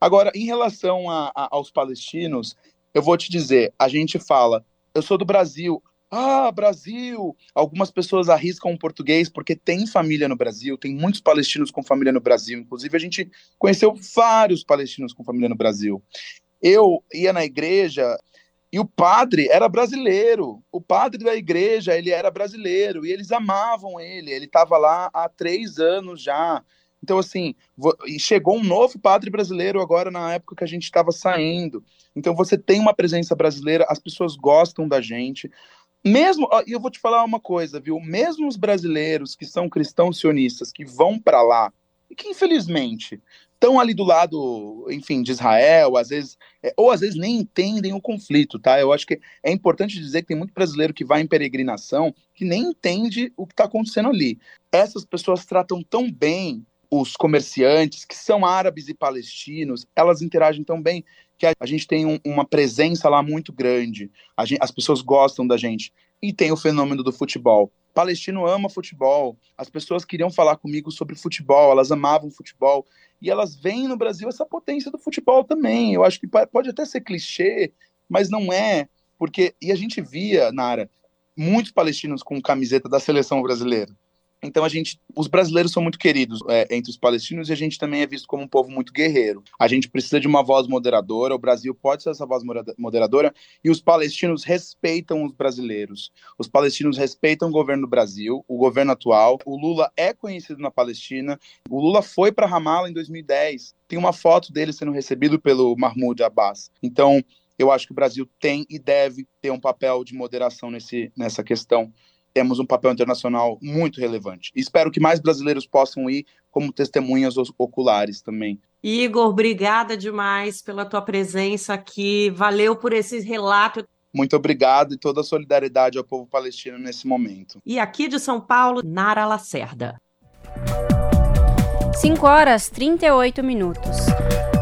Agora, em relação a, a, aos palestinos, eu vou te dizer, a gente fala, eu sou do Brasil, ah, Brasil! Algumas pessoas arriscam o português porque tem família no Brasil, tem muitos palestinos com família no Brasil. Inclusive, a gente conheceu vários palestinos com família no Brasil. Eu ia na igreja e o padre era brasileiro. O padre da igreja, ele era brasileiro e eles amavam ele. Ele estava lá há três anos já. Então, assim, chegou um novo padre brasileiro agora na época que a gente estava saindo. Então, você tem uma presença brasileira, as pessoas gostam da gente. Mesmo, e eu vou te falar uma coisa, viu? Mesmo os brasileiros que são cristãos sionistas, que vão para lá, e que infelizmente estão ali do lado, enfim, de Israel, às vezes, é, ou às vezes nem entendem o conflito, tá? Eu acho que é importante dizer que tem muito brasileiro que vai em peregrinação que nem entende o que está acontecendo ali. Essas pessoas tratam tão bem os comerciantes, que são árabes e palestinos, elas interagem tão bem que a, gente tem um, uma presença lá muito grande. Gente, as pessoas gostam da gente. E tem o fenômeno do futebol. Palestino ama futebol. As pessoas queriam falar comigo sobre futebol, elas amavam futebol. E elas veem no Brasil essa potência do futebol também. Eu acho que pode até ser clichê, mas não é. Porque, e a gente via, Nara, muitos palestinos com camiseta da seleção brasileira. Então a gente, os brasileiros são muito queridos é, entre os palestinos e a gente também é visto como um povo muito guerreiro. A gente precisa de uma voz moderadora. O Brasil pode ser essa voz moderadora e os palestinos respeitam os brasileiros. Os palestinos respeitam o governo do Brasil, o governo atual. O Lula é conhecido na Palestina. O Lula foi para Ramallah em 2010. Tem uma foto dele sendo recebido pelo Mahmoud Abbas. Então eu acho que o Brasil tem e deve ter um papel de moderação nesse, nessa questão temos um papel internacional muito relevante. Espero que mais brasileiros possam ir como testemunhas oculares também. Igor, obrigada demais pela tua presença aqui. Valeu por esse relato. Muito obrigado e toda a solidariedade ao povo palestino nesse momento. E aqui de São Paulo, Nara Lacerda. 5 horas 38 minutos.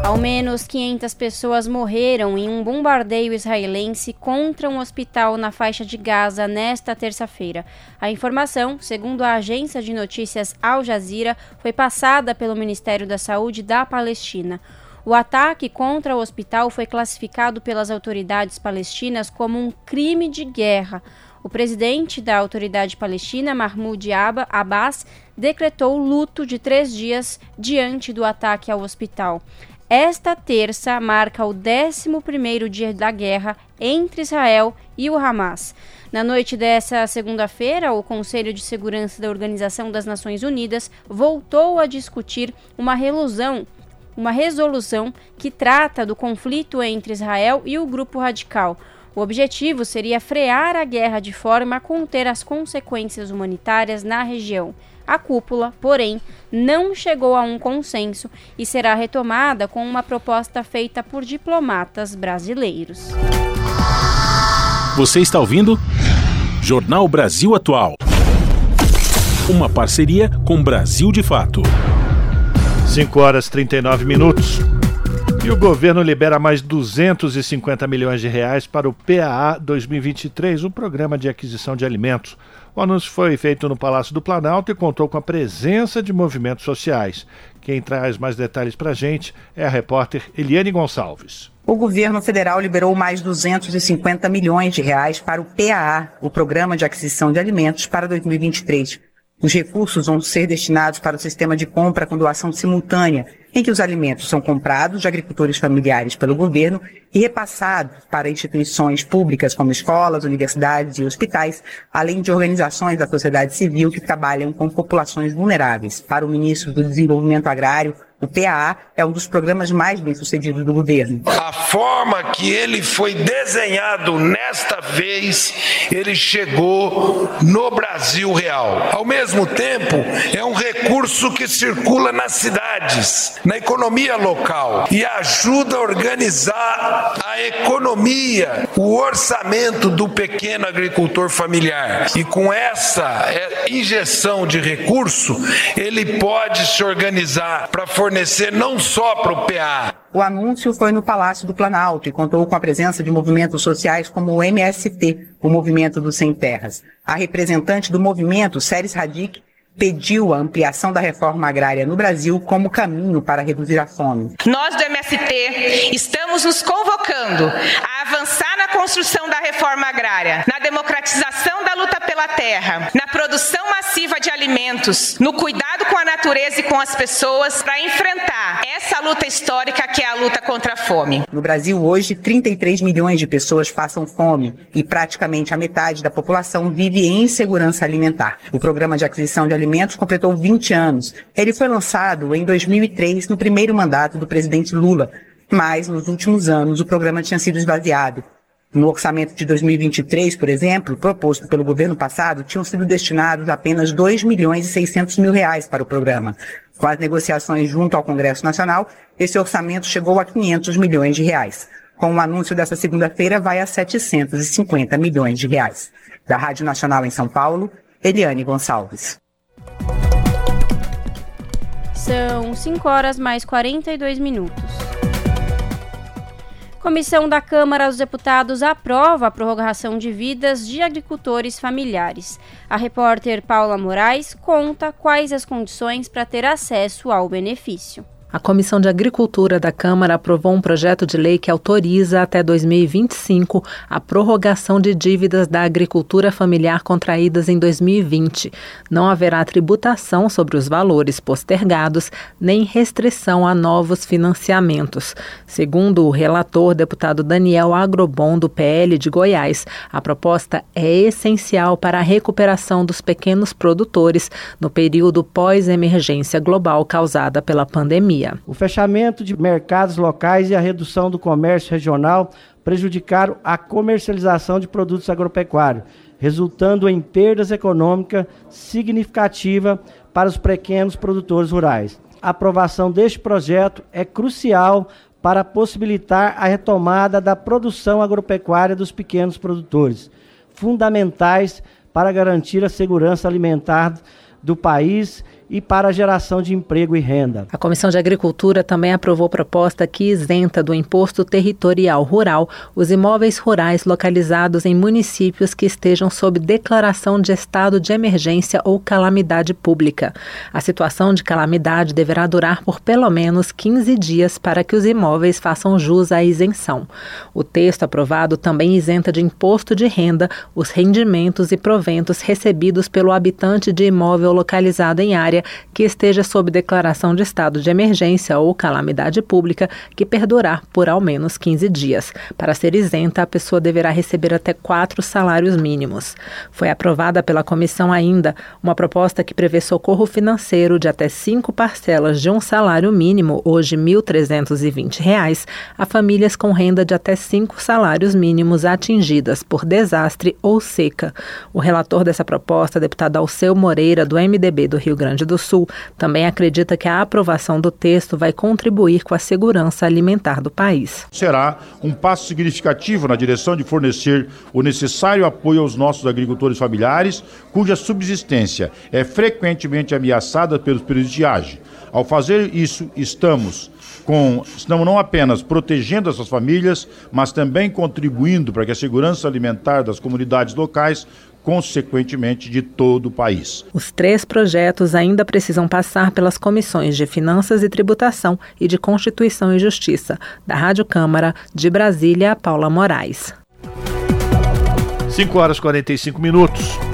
Ao menos 500 pessoas morreram em um bombardeio israelense contra um hospital na faixa de Gaza nesta terça-feira. A informação, segundo a agência de notícias Al Jazeera, foi passada pelo Ministério da Saúde da Palestina. O ataque contra o hospital foi classificado pelas autoridades palestinas como um crime de guerra. O presidente da autoridade palestina, Mahmoud Abbas, decretou luto de três dias diante do ataque ao hospital. Esta terça marca o 11º dia da guerra entre Israel e o Hamas. Na noite dessa segunda-feira, o Conselho de Segurança da Organização das Nações Unidas voltou a discutir uma resolução, uma resolução que trata do conflito entre Israel e o grupo radical. O objetivo seria frear a guerra de forma a conter as consequências humanitárias na região. A cúpula, porém, não chegou a um consenso e será retomada com uma proposta feita por diplomatas brasileiros. Você está ouvindo? Jornal Brasil Atual. Uma parceria com Brasil de Fato. 5 horas 39 minutos. E o governo libera mais 250 milhões de reais para o PAA 2023, o programa de aquisição de alimentos. O anúncio foi feito no Palácio do Planalto e contou com a presença de movimentos sociais. Quem traz mais detalhes para a gente é a repórter Eliane Gonçalves. O governo federal liberou mais 250 milhões de reais para o PAA, o Programa de Aquisição de Alimentos, para 2023. Os recursos vão ser destinados para o sistema de compra com doação simultânea, em que os alimentos são comprados de agricultores familiares pelo governo e repassados para instituições públicas como escolas, universidades e hospitais, além de organizações da sociedade civil que trabalham com populações vulneráveis. Para o ministro do Desenvolvimento Agrário, o PAA é um dos programas mais bem-sucedidos do governo. A forma que ele foi desenhado nesta vez, ele chegou no Brasil real. Ao mesmo tempo, é um recurso que circula nas cidades, na economia local e ajuda a organizar a economia, o orçamento do pequeno agricultor familiar. E com essa é, injeção de recurso, ele pode se organizar para fornecer fornecer não só para o PA. O anúncio foi no Palácio do Planalto e contou com a presença de movimentos sociais como o MST, o Movimento dos Sem Terras. A representante do movimento, Séries Radic, pediu a ampliação da reforma agrária no Brasil como caminho para reduzir a fome. Nós do MST estamos nos convocando a avançar construção da reforma agrária, na democratização da luta pela terra, na produção massiva de alimentos, no cuidado com a natureza e com as pessoas para enfrentar essa luta histórica que é a luta contra a fome. No Brasil hoje, 33 milhões de pessoas passam fome e praticamente a metade da população vive em insegurança alimentar. O programa de aquisição de Alimentos completou 20 anos. Ele foi lançado em 2003, no primeiro mandato do presidente Lula, mas nos últimos anos o programa tinha sido esvaziado. No orçamento de 2023, por exemplo, proposto pelo governo passado, tinham sido destinados apenas 2 milhões e 600 mil reais para o programa. Com as negociações junto ao Congresso Nacional, esse orçamento chegou a 500 milhões de reais. Com o anúncio dessa segunda-feira, vai a 750 milhões de reais. Da Rádio Nacional em São Paulo, Eliane Gonçalves. São 5 horas mais 42 minutos. Comissão da Câmara dos Deputados aprova a prorrogação de vidas de agricultores familiares. A repórter Paula Moraes conta quais as condições para ter acesso ao benefício. A Comissão de Agricultura da Câmara aprovou um projeto de lei que autoriza até 2025 a prorrogação de dívidas da agricultura familiar contraídas em 2020. Não haverá tributação sobre os valores postergados, nem restrição a novos financiamentos. Segundo o relator, deputado Daniel Agrobon, do PL de Goiás, a proposta é essencial para a recuperação dos pequenos produtores no período pós-emergência global causada pela pandemia. O fechamento de mercados locais e a redução do comércio regional prejudicaram a comercialização de produtos agropecuários, resultando em perdas econômicas significativas para os pequenos produtores rurais. A aprovação deste projeto é crucial para possibilitar a retomada da produção agropecuária dos pequenos produtores, fundamentais para garantir a segurança alimentar do país e para a geração de emprego e renda. A Comissão de Agricultura também aprovou proposta que isenta do imposto territorial rural os imóveis rurais localizados em municípios que estejam sob declaração de estado de emergência ou calamidade pública. A situação de calamidade deverá durar por pelo menos 15 dias para que os imóveis façam jus à isenção. O texto aprovado também isenta de imposto de renda os rendimentos e proventos recebidos pelo habitante de imóvel localizado em área que esteja sob declaração de estado de emergência ou calamidade pública que perdurar por ao menos 15 dias. Para ser isenta, a pessoa deverá receber até quatro salários mínimos. Foi aprovada pela comissão ainda uma proposta que prevê socorro financeiro de até cinco parcelas de um salário mínimo, hoje R$ 1.320, a famílias com renda de até cinco salários mínimos atingidas por desastre ou seca. O relator dessa proposta, deputado Alceu Moreira, do MDB do Rio Grande do Sul, também acredita que a aprovação do texto vai contribuir com a segurança alimentar do país. Será um passo significativo na direção de fornecer o necessário apoio aos nossos agricultores familiares, cuja subsistência é frequentemente ameaçada pelos períodos de age. Ao fazer isso, estamos com, estamos não apenas protegendo essas famílias, mas também contribuindo para que a segurança alimentar das comunidades locais consequentemente de todo o país. Os três projetos ainda precisam passar pelas comissões de Finanças e Tributação e de Constituição e Justiça. Da Rádio Câmara, de Brasília, Paula Moraes. 5 horas e 45 minutos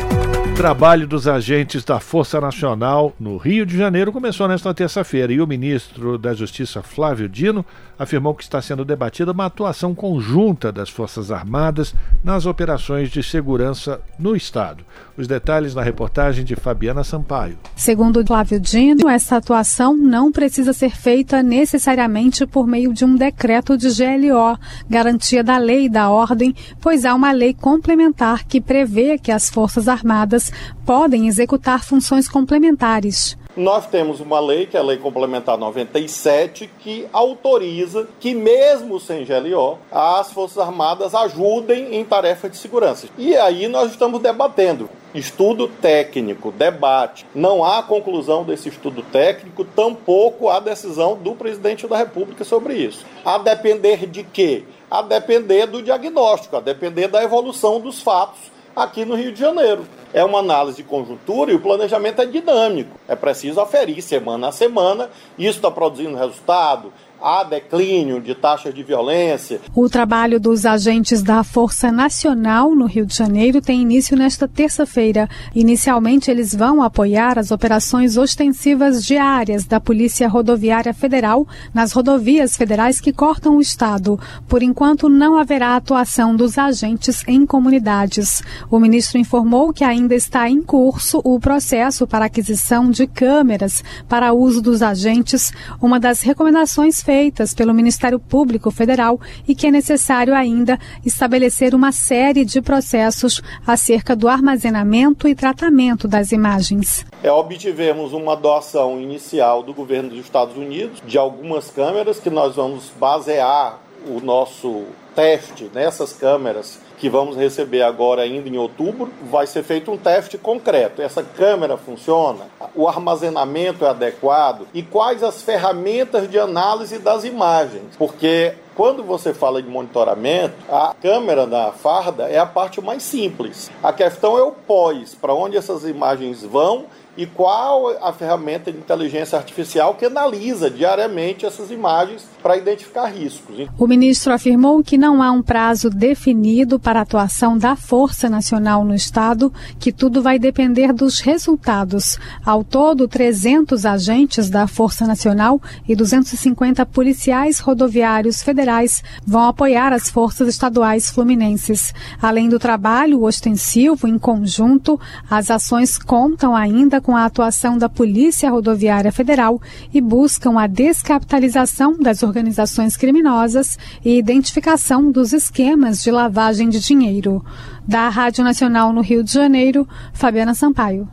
trabalho dos agentes da Força Nacional no Rio de Janeiro começou nesta terça-feira e o ministro da Justiça, Flávio Dino, afirmou que está sendo debatida uma atuação conjunta das Forças Armadas nas operações de segurança no Estado. Os detalhes na reportagem de Fabiana Sampaio. Segundo Flávio Dino, essa atuação não precisa ser feita necessariamente por meio de um decreto de GLO, garantia da lei e da ordem, pois há uma lei complementar que prevê que as Forças Armadas podem executar funções complementares. Nós temos uma lei, que é a Lei Complementar 97, que autoriza que, mesmo sem GLO, as Forças Armadas ajudem em tarefas de segurança. E aí nós estamos debatendo. Estudo técnico, debate. Não há conclusão desse estudo técnico, tampouco há decisão do presidente da República sobre isso. A depender de quê? A depender do diagnóstico, a depender da evolução dos fatos aqui no Rio de Janeiro. É uma análise de conjuntura e o planejamento é dinâmico. É preciso aferir semana a semana. Isso está produzindo resultado? Há declínio de taxas de violência. O trabalho dos agentes da Força Nacional no Rio de Janeiro tem início nesta terça-feira. Inicialmente, eles vão apoiar as operações ostensivas diárias da Polícia Rodoviária Federal nas rodovias federais que cortam o estado. Por enquanto, não haverá atuação dos agentes em comunidades. O ministro informou que ainda está em curso o processo para aquisição de câmeras para uso dos agentes, uma das recomendações feitas pelo Ministério Público Federal e que é necessário ainda estabelecer uma série de processos acerca do armazenamento e tratamento das imagens. É, obtivemos uma doação inicial do governo dos Estados Unidos de algumas câmeras que nós vamos basear o nosso teste nessas câmeras que vamos receber agora ainda em outubro, vai ser feito um teste concreto. Essa câmera funciona? O armazenamento é adequado? E quais as ferramentas de análise das imagens? Porque quando você fala de monitoramento, a câmera da farda é a parte mais simples. A questão é o pós, para onde essas imagens vão e qual a ferramenta de inteligência artificial que analisa diariamente essas imagens para identificar riscos. O ministro afirmou que não há um prazo definido para a atuação da Força Nacional no Estado, que tudo vai depender dos resultados. Ao todo, 300 agentes da Força Nacional e 250 policiais rodoviários federais vão apoiar as forças estaduais fluminenses. Além do trabalho ostensivo em conjunto, as ações contam ainda com a atuação da Polícia Rodoviária Federal e buscam a descapitalização das organizações criminosas e identificação dos esquemas de lavagem de dinheiro. Da Rádio Nacional no Rio de Janeiro, Fabiana Sampaio.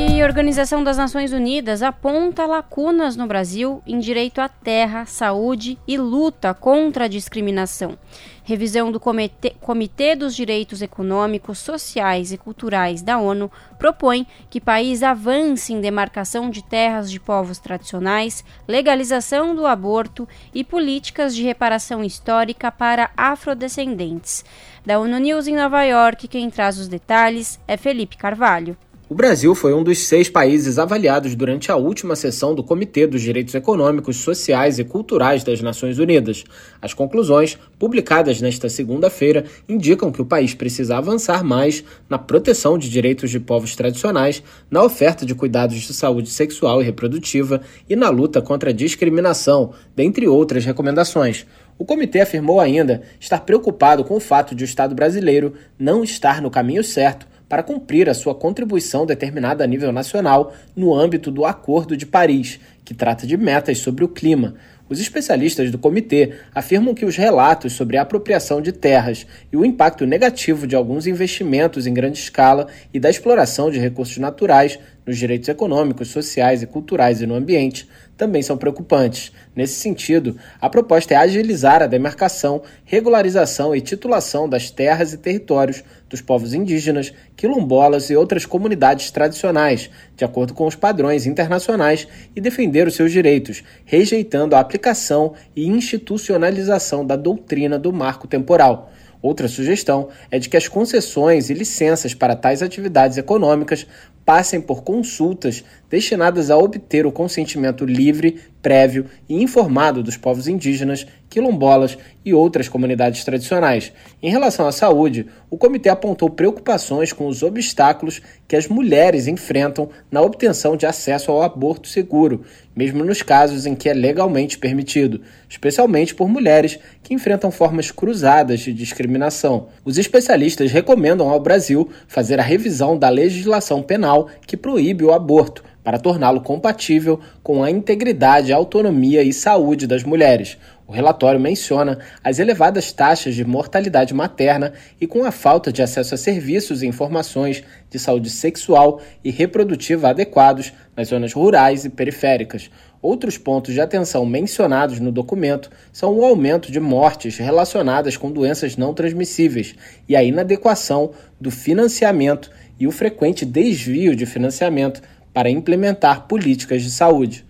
E a Organização das Nações Unidas aponta lacunas no Brasil em direito à terra, saúde e luta contra a discriminação. Revisão do Comitê, Comitê dos Direitos Econômicos, Sociais e Culturais da ONU propõe que país avance em demarcação de terras de povos tradicionais, legalização do aborto e políticas de reparação histórica para afrodescendentes. Da ONU News em Nova York, quem traz os detalhes é Felipe Carvalho. O Brasil foi um dos seis países avaliados durante a última sessão do Comitê dos Direitos Econômicos, Sociais e Culturais das Nações Unidas. As conclusões, publicadas nesta segunda-feira, indicam que o país precisa avançar mais na proteção de direitos de povos tradicionais, na oferta de cuidados de saúde sexual e reprodutiva e na luta contra a discriminação, dentre outras recomendações. O comitê afirmou ainda estar preocupado com o fato de o Estado brasileiro não estar no caminho certo para cumprir a sua contribuição determinada a nível nacional no âmbito do Acordo de Paris, que trata de metas sobre o clima. Os especialistas do comitê afirmam que os relatos sobre a apropriação de terras e o impacto negativo de alguns investimentos em grande escala e da exploração de recursos naturais nos direitos econômicos, sociais e culturais e no ambiente também são preocupantes. Nesse sentido, a proposta é agilizar a demarcação, regularização e titulação das terras e territórios dos povos indígenas, quilombolas e outras comunidades tradicionais, de acordo com os padrões internacionais, e defender os seus direitos, rejeitando a aplicação e institucionalização da doutrina do marco temporal. Outra sugestão é de que as concessões e licenças para tais atividades econômicas passem por consultas destinadas a obter o consentimento livre, prévio e informado dos povos indígenas, quilombolas e outras comunidades tradicionais. Em relação à saúde, o comitê apontou preocupações com os obstáculos que as mulheres enfrentam na obtenção de acesso ao aborto seguro, mesmo nos casos em que é legalmente permitido, especialmente por mulheres que enfrentam formas cruzadas de discriminação. Os especialistas recomendam ao Brasil fazer a revisão da legislação penal que proíbe o aborto para torná-lo compatível com a integridade, autonomia e saúde das mulheres. O relatório menciona as elevadas taxas de mortalidade materna e com a falta de acesso a serviços e informações de saúde sexual e reprodutiva adequados nas zonas rurais e periféricas. Outros pontos de atenção mencionados no documento são o aumento de mortes relacionadas com doenças não transmissíveis e a inadequação do financiamento e o frequente desvio de financiamento para implementar políticas de saúde.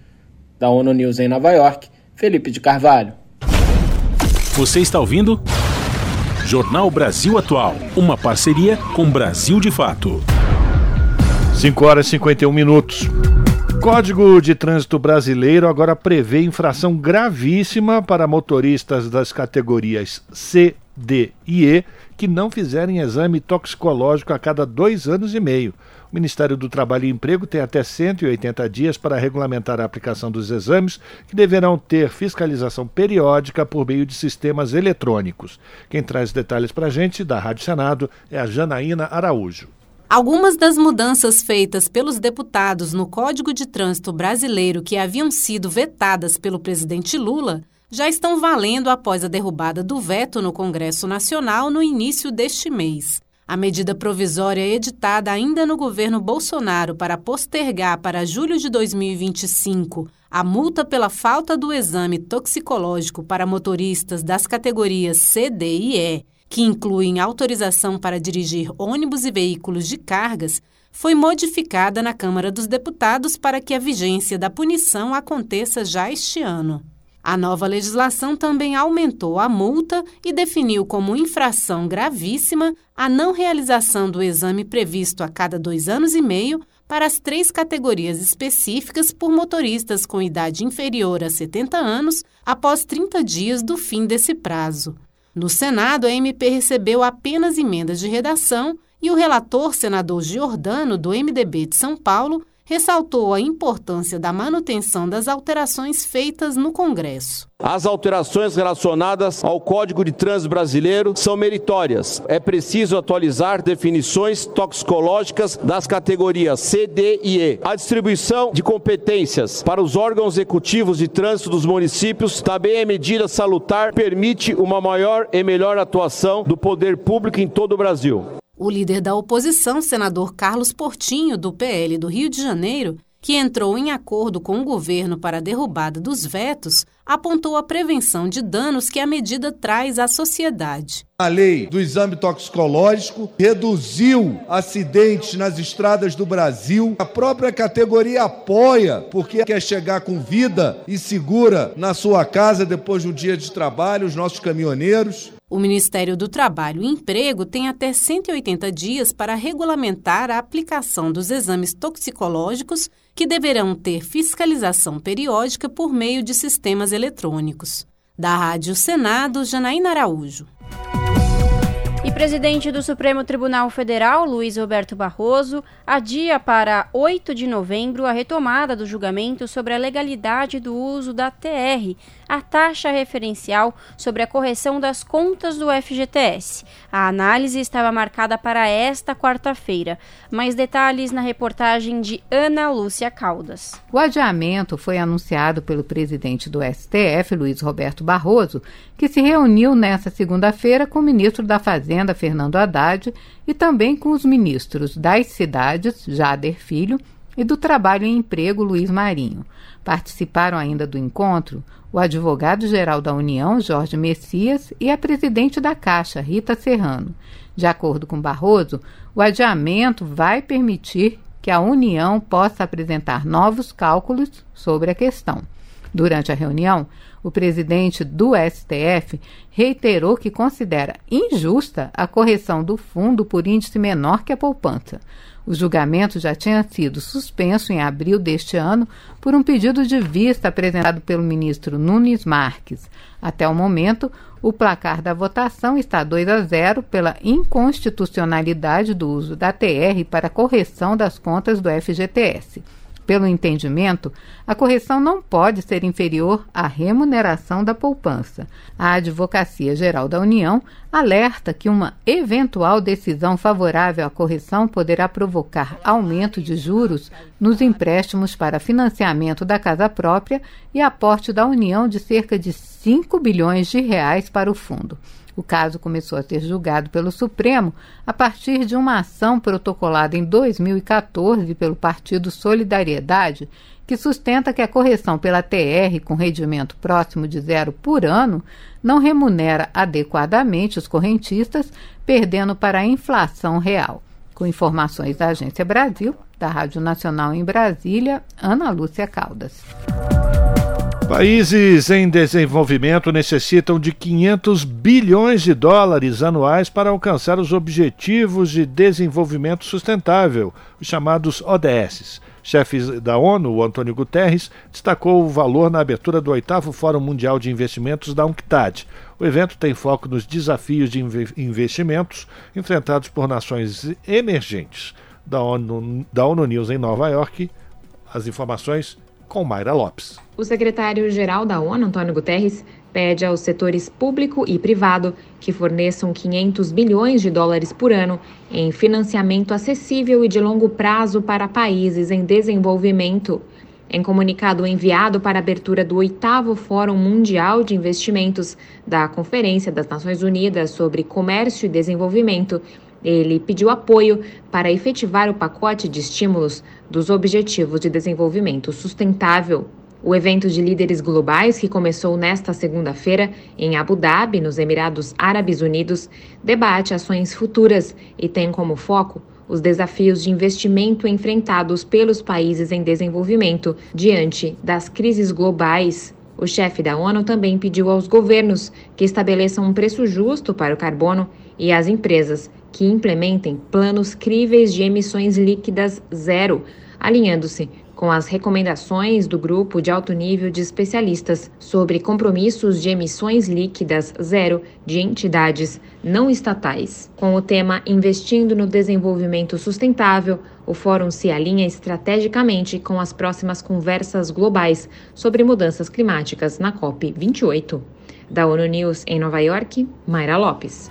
Da ONU News em Nova York, Felipe de Carvalho. Você está ouvindo? Jornal Brasil Atual, uma parceria com Brasil de Fato. 5 horas e 51 minutos. Código de Trânsito Brasileiro agora prevê infração gravíssima para motoristas das categorias C, D e E que não fizerem exame toxicológico a cada dois anos e meio. O Ministério do Trabalho e Emprego tem até 180 dias para regulamentar a aplicação dos exames, que deverão ter fiscalização periódica por meio de sistemas eletrônicos. Quem traz detalhes para a gente da Rádio Senado é a Janaína Araújo. Algumas das mudanças feitas pelos deputados no Código de Trânsito Brasileiro que haviam sido vetadas pelo presidente Lula já estão valendo após a derrubada do veto no Congresso Nacional no início deste mês. A medida provisória editada ainda no governo Bolsonaro para postergar para julho de 2025 a multa pela falta do exame toxicológico para motoristas das categorias C, D e E, que incluem autorização para dirigir ônibus e veículos de cargas, foi modificada na Câmara dos Deputados para que a vigência da punição aconteça já este ano. A nova legislação também aumentou a multa e definiu como infração gravíssima a não realização do exame previsto a cada dois anos e meio para as três categorias específicas por motoristas com idade inferior a 70 anos após 30 dias do fim desse prazo. No Senado, a MP recebeu apenas emendas de redação e o relator, senador Giordano, do MDB de São Paulo, ressaltou a importância da manutenção das alterações feitas no Congresso. As alterações relacionadas ao Código de Trânsito Brasileiro são meritórias. É preciso atualizar definições toxicológicas das categorias C, D e E. A distribuição de competências para os órgãos executivos de trânsito dos municípios também é medida salutar, permite uma maior e melhor atuação do poder público em todo o Brasil. O líder da oposição, senador Carlos Portinho, do PL do Rio de Janeiro, que entrou em acordo com o governo para a derrubada dos vetos, apontou a prevenção de danos que a medida traz à sociedade. A lei do exame toxicológico reduziu acidentes nas estradas do Brasil. A própria categoria apoia, porque quer chegar com vida e segura na sua casa depois de um dia de trabalho, os nossos caminhoneiros. O Ministério do Trabalho e Emprego tem até 180 dias para regulamentar a aplicação dos exames toxicológicos que deverão ter fiscalização periódica por meio de sistemas eletrônicos. Da Rádio Senado, Janaína Araújo. Presidente do Supremo Tribunal Federal, Luiz Roberto Barroso, adia para 8 de novembro a retomada do julgamento sobre a legalidade do uso da TR, a taxa referencial sobre a correção das contas do FGTS. A análise estava marcada para esta quarta-feira. Mais detalhes na reportagem de Ana Lúcia Caldas. O adiamento foi anunciado pelo presidente do STF, Luiz Roberto Barroso, que se reuniu nesta segunda-feira com o ministro da Fazenda, Fernando Haddad, e também com os ministros das cidades, Jader Filho, e do Trabalho e Emprego, Luiz Marinho. Participaram ainda do encontro o advogado-geral da União, Jorge Messias, e a presidente da Caixa, Rita Serrano. De acordo com Barroso, o adiamento vai permitir que a União possa apresentar novos cálculos sobre a questão. Durante a reunião, o presidente do STF reiterou que considera injusta a correção do fundo por índice menor que a poupança. O julgamento já tinha sido suspenso em abril deste ano por um pedido de vista apresentado pelo ministro Nunes Marques. Até o momento, o placar da votação está 2 a 0 pela inconstitucionalidade do uso da TR para correção das contas do FGTS. Pelo entendimento, a correção não pode ser inferior à remuneração da poupança. A Advocacia Geral da União alerta que uma eventual decisão favorável à correção poderá provocar aumento de juros nos empréstimos para financiamento da casa própria e aporte da União de cerca de 5 bilhões de reais para o fundo. O caso começou a ser julgado pelo Supremo a partir de uma ação protocolada em 2014 pelo Partido Solidariedade, que sustenta que a correção pela TR com rendimento próximo de zero por ano não remunera adequadamente os correntistas, perdendo para a inflação real. Com informações da Agência Brasil, da Rádio Nacional em Brasília, Ana Lúcia Caldas. Países em desenvolvimento necessitam de 500 bilhões de dólares anuais para alcançar os Objetivos de Desenvolvimento Sustentável, os chamados ODS. Chefe da ONU, o Antônio Guterres, destacou o valor na abertura do oitavo Fórum Mundial de Investimentos da UNCTAD. O evento tem foco nos desafios de investimentos enfrentados por nações emergentes. Da ONU, da ONU News em Nova York, as informações com Mayra Lopes. O secretário-geral da ONU, Antônio Guterres, pede aos setores público e privado que forneçam 500 bilhões de dólares por ano em financiamento acessível e de longo prazo para países em desenvolvimento. Em comunicado enviado para a abertura do oitavo Fórum Mundial de Investimentos da Conferência das Nações Unidas sobre Comércio e Desenvolvimento, ele pediu apoio para efetivar o pacote de estímulos dos Objetivos de Desenvolvimento Sustentável. O evento de líderes globais, que começou nesta segunda-feira em Abu Dhabi, nos Emirados Árabes Unidos, debate ações futuras e tem como foco os desafios de investimento enfrentados pelos países em desenvolvimento diante das crises globais. O chefe da ONU também pediu aos governos que estabeleçam um preço justo para o carbono e às empresas que implementem planos críveis de emissões líquidas zero, alinhando-se com as recomendações do grupo de alto nível de especialistas sobre compromissos de emissões líquidas zero de entidades não estatais. Com o tema Investindo no Desenvolvimento Sustentável, o fórum se alinha estrategicamente com as próximas conversas globais sobre mudanças climáticas na COP 28. Da ONU News em Nova York, Mayra Lopes.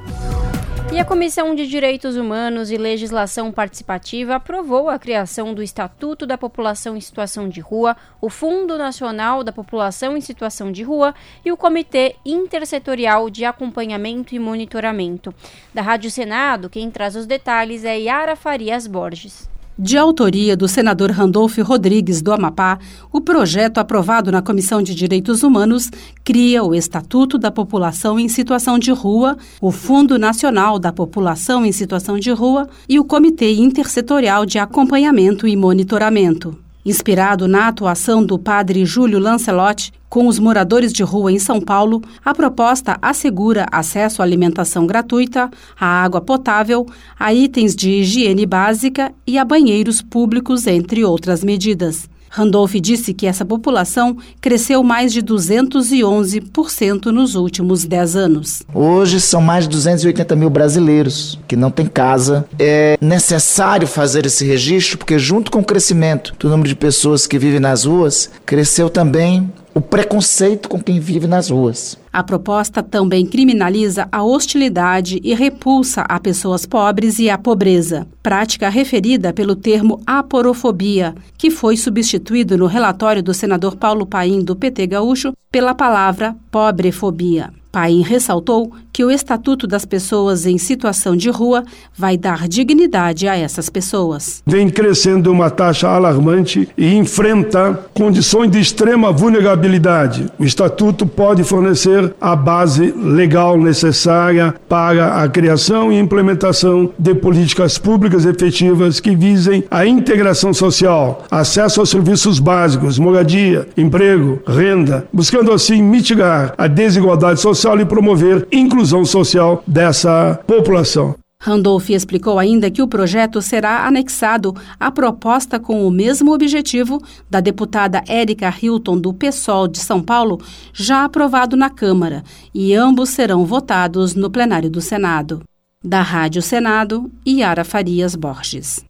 E a Comissão de Direitos Humanos e Legislação Participativa aprovou a criação do Estatuto da População em Situação de Rua, o Fundo Nacional da População em Situação de Rua e o Comitê Intersetorial de Acompanhamento e Monitoramento. Da Rádio Senado, quem traz os detalhes é Yara Farias Borges. De autoria do senador Randolfo Rodrigues do Amapá, o projeto aprovado na Comissão de Direitos Humanos cria o Estatuto da População em Situação de Rua, o Fundo Nacional da População em Situação de Rua e o Comitê Intersetorial de Acompanhamento e Monitoramento. Inspirado na atuação do padre Júlio Lancelotti com os moradores de rua em São Paulo, a proposta assegura acesso à alimentação gratuita, à água potável, a itens de higiene básica e a banheiros públicos, entre outras medidas. Randolph disse que essa população cresceu mais de 211% nos últimos 10 anos. Hoje são mais de 280 mil brasileiros que não têm casa. É necessário fazer esse registro porque, junto com o crescimento do número de pessoas que vivem nas ruas, cresceu também o preconceito com quem vive nas ruas. A proposta também criminaliza a hostilidade e repulsa a pessoas pobres e a pobreza, prática referida pelo termo aporofobia, que foi substituído no relatório do senador Paulo Paim do PT Gaúcho pela palavra pobrefobia. Paim ressaltou que o Estatuto das Pessoas em Situação de Rua vai dar dignidade a essas pessoas. Vem crescendo uma taxa alarmante e enfrenta condições de extrema vulnerabilidade. O Estatuto pode fornecer a base legal necessária para a criação e implementação de políticas públicas efetivas que visem a integração social, acesso aos serviços básicos, moradia, emprego, renda, buscando assim mitigar a desigualdade social e promover inclusão inclusão social dessa população. Randolph explicou ainda que o projeto será anexado à proposta com o mesmo objetivo da deputada Érica Hilton, do PSOL de São Paulo, já aprovado na Câmara, e ambos serão votados no plenário do Senado. Da Rádio Senado, Yara Farias Borges.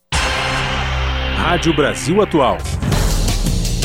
Rádio Brasil Atual.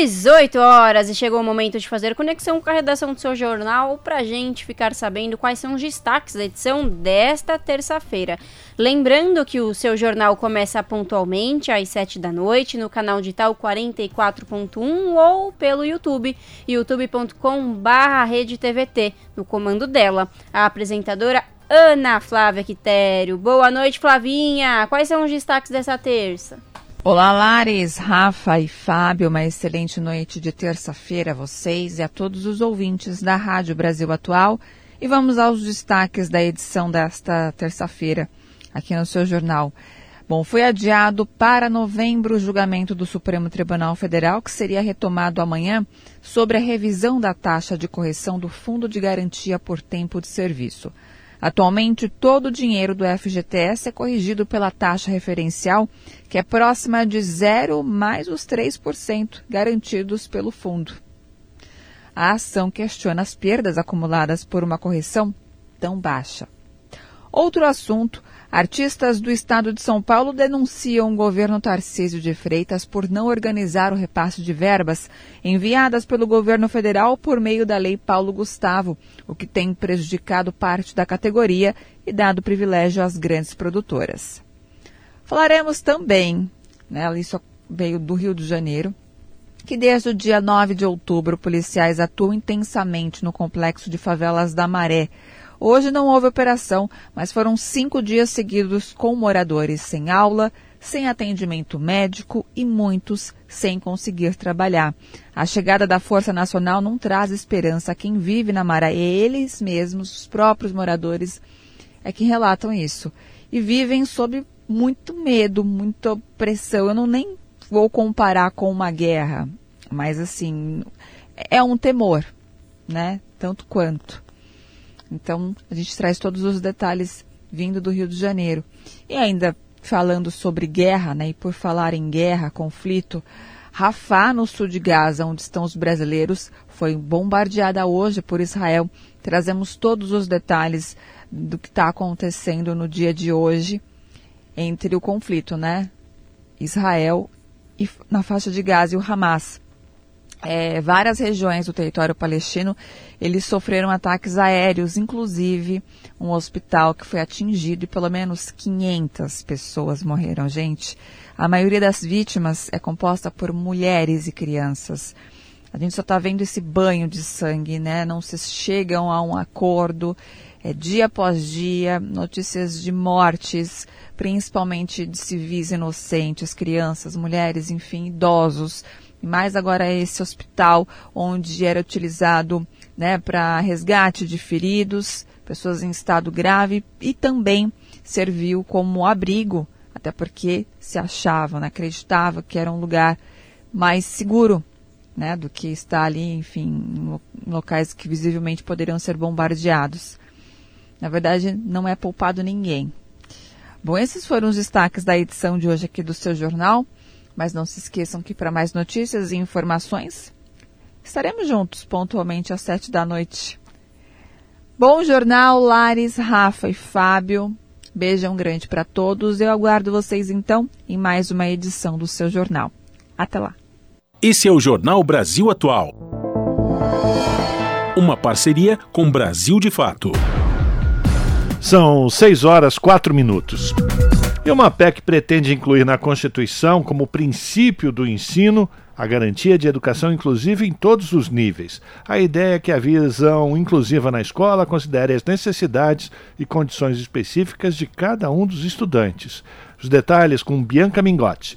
18 horas e chegou o momento de fazer conexão com a redação do seu jornal para gente ficar sabendo quais são os destaques da edição desta terça-feira. Lembrando que o seu jornal começa pontualmente às 7 da noite no canal digital 44.1 ou pelo YouTube, youtube.com/redetvt, no comando dela, a apresentadora Ana Flávia Quitério. Boa noite, Flavinha. Quais são os destaques dessa terça? Olá, Lares, Rafa e Fábio. Uma excelente noite de terça-feira a vocês e a todos os ouvintes da Rádio Brasil Atual. E vamos aos destaques da edição desta terça-feira aqui no seu jornal. Bom, foi adiado para novembro o julgamento do Supremo Tribunal Federal, que seria retomado amanhã, sobre a revisão da taxa de correção do Fundo de Garantia por Tempo de Serviço. Atualmente, todo o dinheiro do FGTS é corrigido pela taxa referencial, que é próxima de zero mais os 3% garantidos pelo fundo. A ação questiona as perdas acumuladas por uma correção tão baixa. Outro assunto Artistas do estado de São Paulo denunciam o governo Tarcísio de Freitas por não organizar o repasse de verbas enviadas pelo governo federal por meio da Lei Paulo Gustavo, o que tem prejudicado parte da categoria e dado privilégio às grandes produtoras. Falaremos também, né, isso veio do Rio de Janeiro, que desde o dia 9 de outubro policiais atuam intensamente no complexo de favelas da Maré, Hoje não houve operação, mas foram cinco dias seguidos com moradores sem aula, sem atendimento médico e muitos sem conseguir trabalhar. A chegada da Força Nacional não traz esperança a quem vive na Maré. Eles mesmos, os próprios moradores, é que relatam isso. E vivem sob muito medo, muita pressão. Eu não nem vou comparar com uma guerra, mas assim, é um temor, né? Tanto quanto. Então, a gente traz todos os detalhes vindo do Rio de Janeiro. E ainda falando sobre guerra, né, e por falar em guerra, conflito, Rafah, no sul de Gaza, onde estão os brasileiros, foi bombardeada hoje por Israel. Trazemos todos os detalhes do que está acontecendo no dia de hoje entre o conflito, né? Israel e na faixa de Gaza e o Hamas. É, várias regiões do território palestino eles sofreram ataques aéreos, inclusive um hospital que foi atingido e pelo menos 500 pessoas morreram. Gente, a maioria das vítimas é composta por mulheres e crianças. A gente só está vendo esse banho de sangue, né? Não se chegam a um acordo. É, dia após dia, notícias de mortes, principalmente de civis inocentes, crianças, mulheres, enfim, idosos. Mais agora é esse hospital onde era utilizado né, para resgate de feridos, pessoas em estado grave e também serviu como abrigo, até porque se achavam, né, acreditavam que era um lugar mais seguro né, do que estar ali, enfim, em locais que visivelmente poderiam ser bombardeados. Na verdade, não é poupado ninguém. Bom, esses foram os destaques da edição de hoje aqui do seu jornal, mas não se esqueçam que para mais notícias e informações, estaremos juntos pontualmente às sete da noite. Bom jornal, Lares, Rafa e Fábio. Beijão grande para todos. Eu aguardo vocês então em mais uma edição do seu jornal. Até lá. Esse é o Jornal Brasil Atual. Uma parceria com Brasil de Fato. São 6 horas 4 minutos. E uma PEC pretende incluir na Constituição, como princípio do ensino, a garantia de educação inclusiva em todos os níveis. A ideia é que a visão inclusiva na escola considere as necessidades e condições específicas de cada um dos estudantes. Os detalhes com Bianca Mingotti.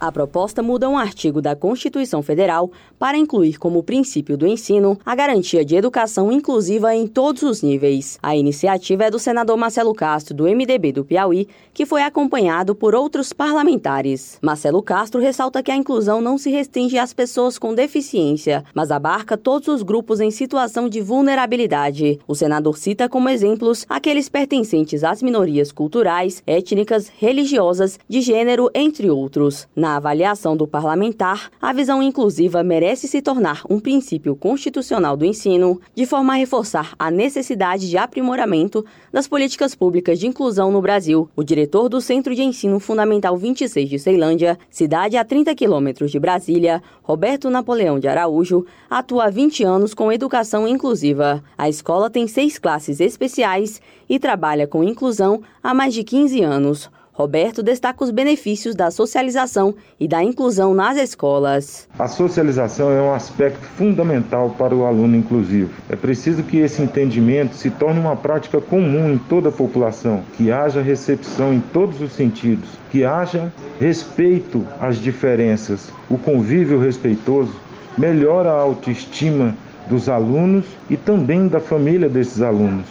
A proposta muda um artigo da Constituição Federal para incluir como princípio do ensino a garantia de educação inclusiva em todos os níveis. A iniciativa é do senador Marcelo Castro, do MDB do Piauí, que foi acompanhado por outros parlamentares. Marcelo Castro ressalta que a inclusão não se restringe às pessoas com deficiência, mas abarca todos os grupos em situação de vulnerabilidade. O senador cita como exemplos aqueles pertencentes às minorias culturais, étnicas, religiosas, de gênero, entre outros. Na avaliação do parlamentar, a visão inclusiva merece se tornar um princípio constitucional do ensino, de forma a reforçar a necessidade de aprimoramento das políticas públicas de inclusão no Brasil. O diretor do Centro de Ensino Fundamental 26 de Ceilândia, cidade a 30 quilômetros de Brasília, Roberto Napoleão de Araújo, atua há 20 anos com educação inclusiva. A escola tem seis classes especiais e trabalha com inclusão há mais de 15 anos. Roberto destaca os benefícios da socialização e da inclusão nas escolas. A socialização é um aspecto fundamental para o aluno inclusivo. É preciso que esse entendimento se torne uma prática comum em toda a população, que haja recepção em todos os sentidos, que haja respeito às diferenças. O convívio respeitoso melhora a autoestima dos alunos e também da família desses alunos.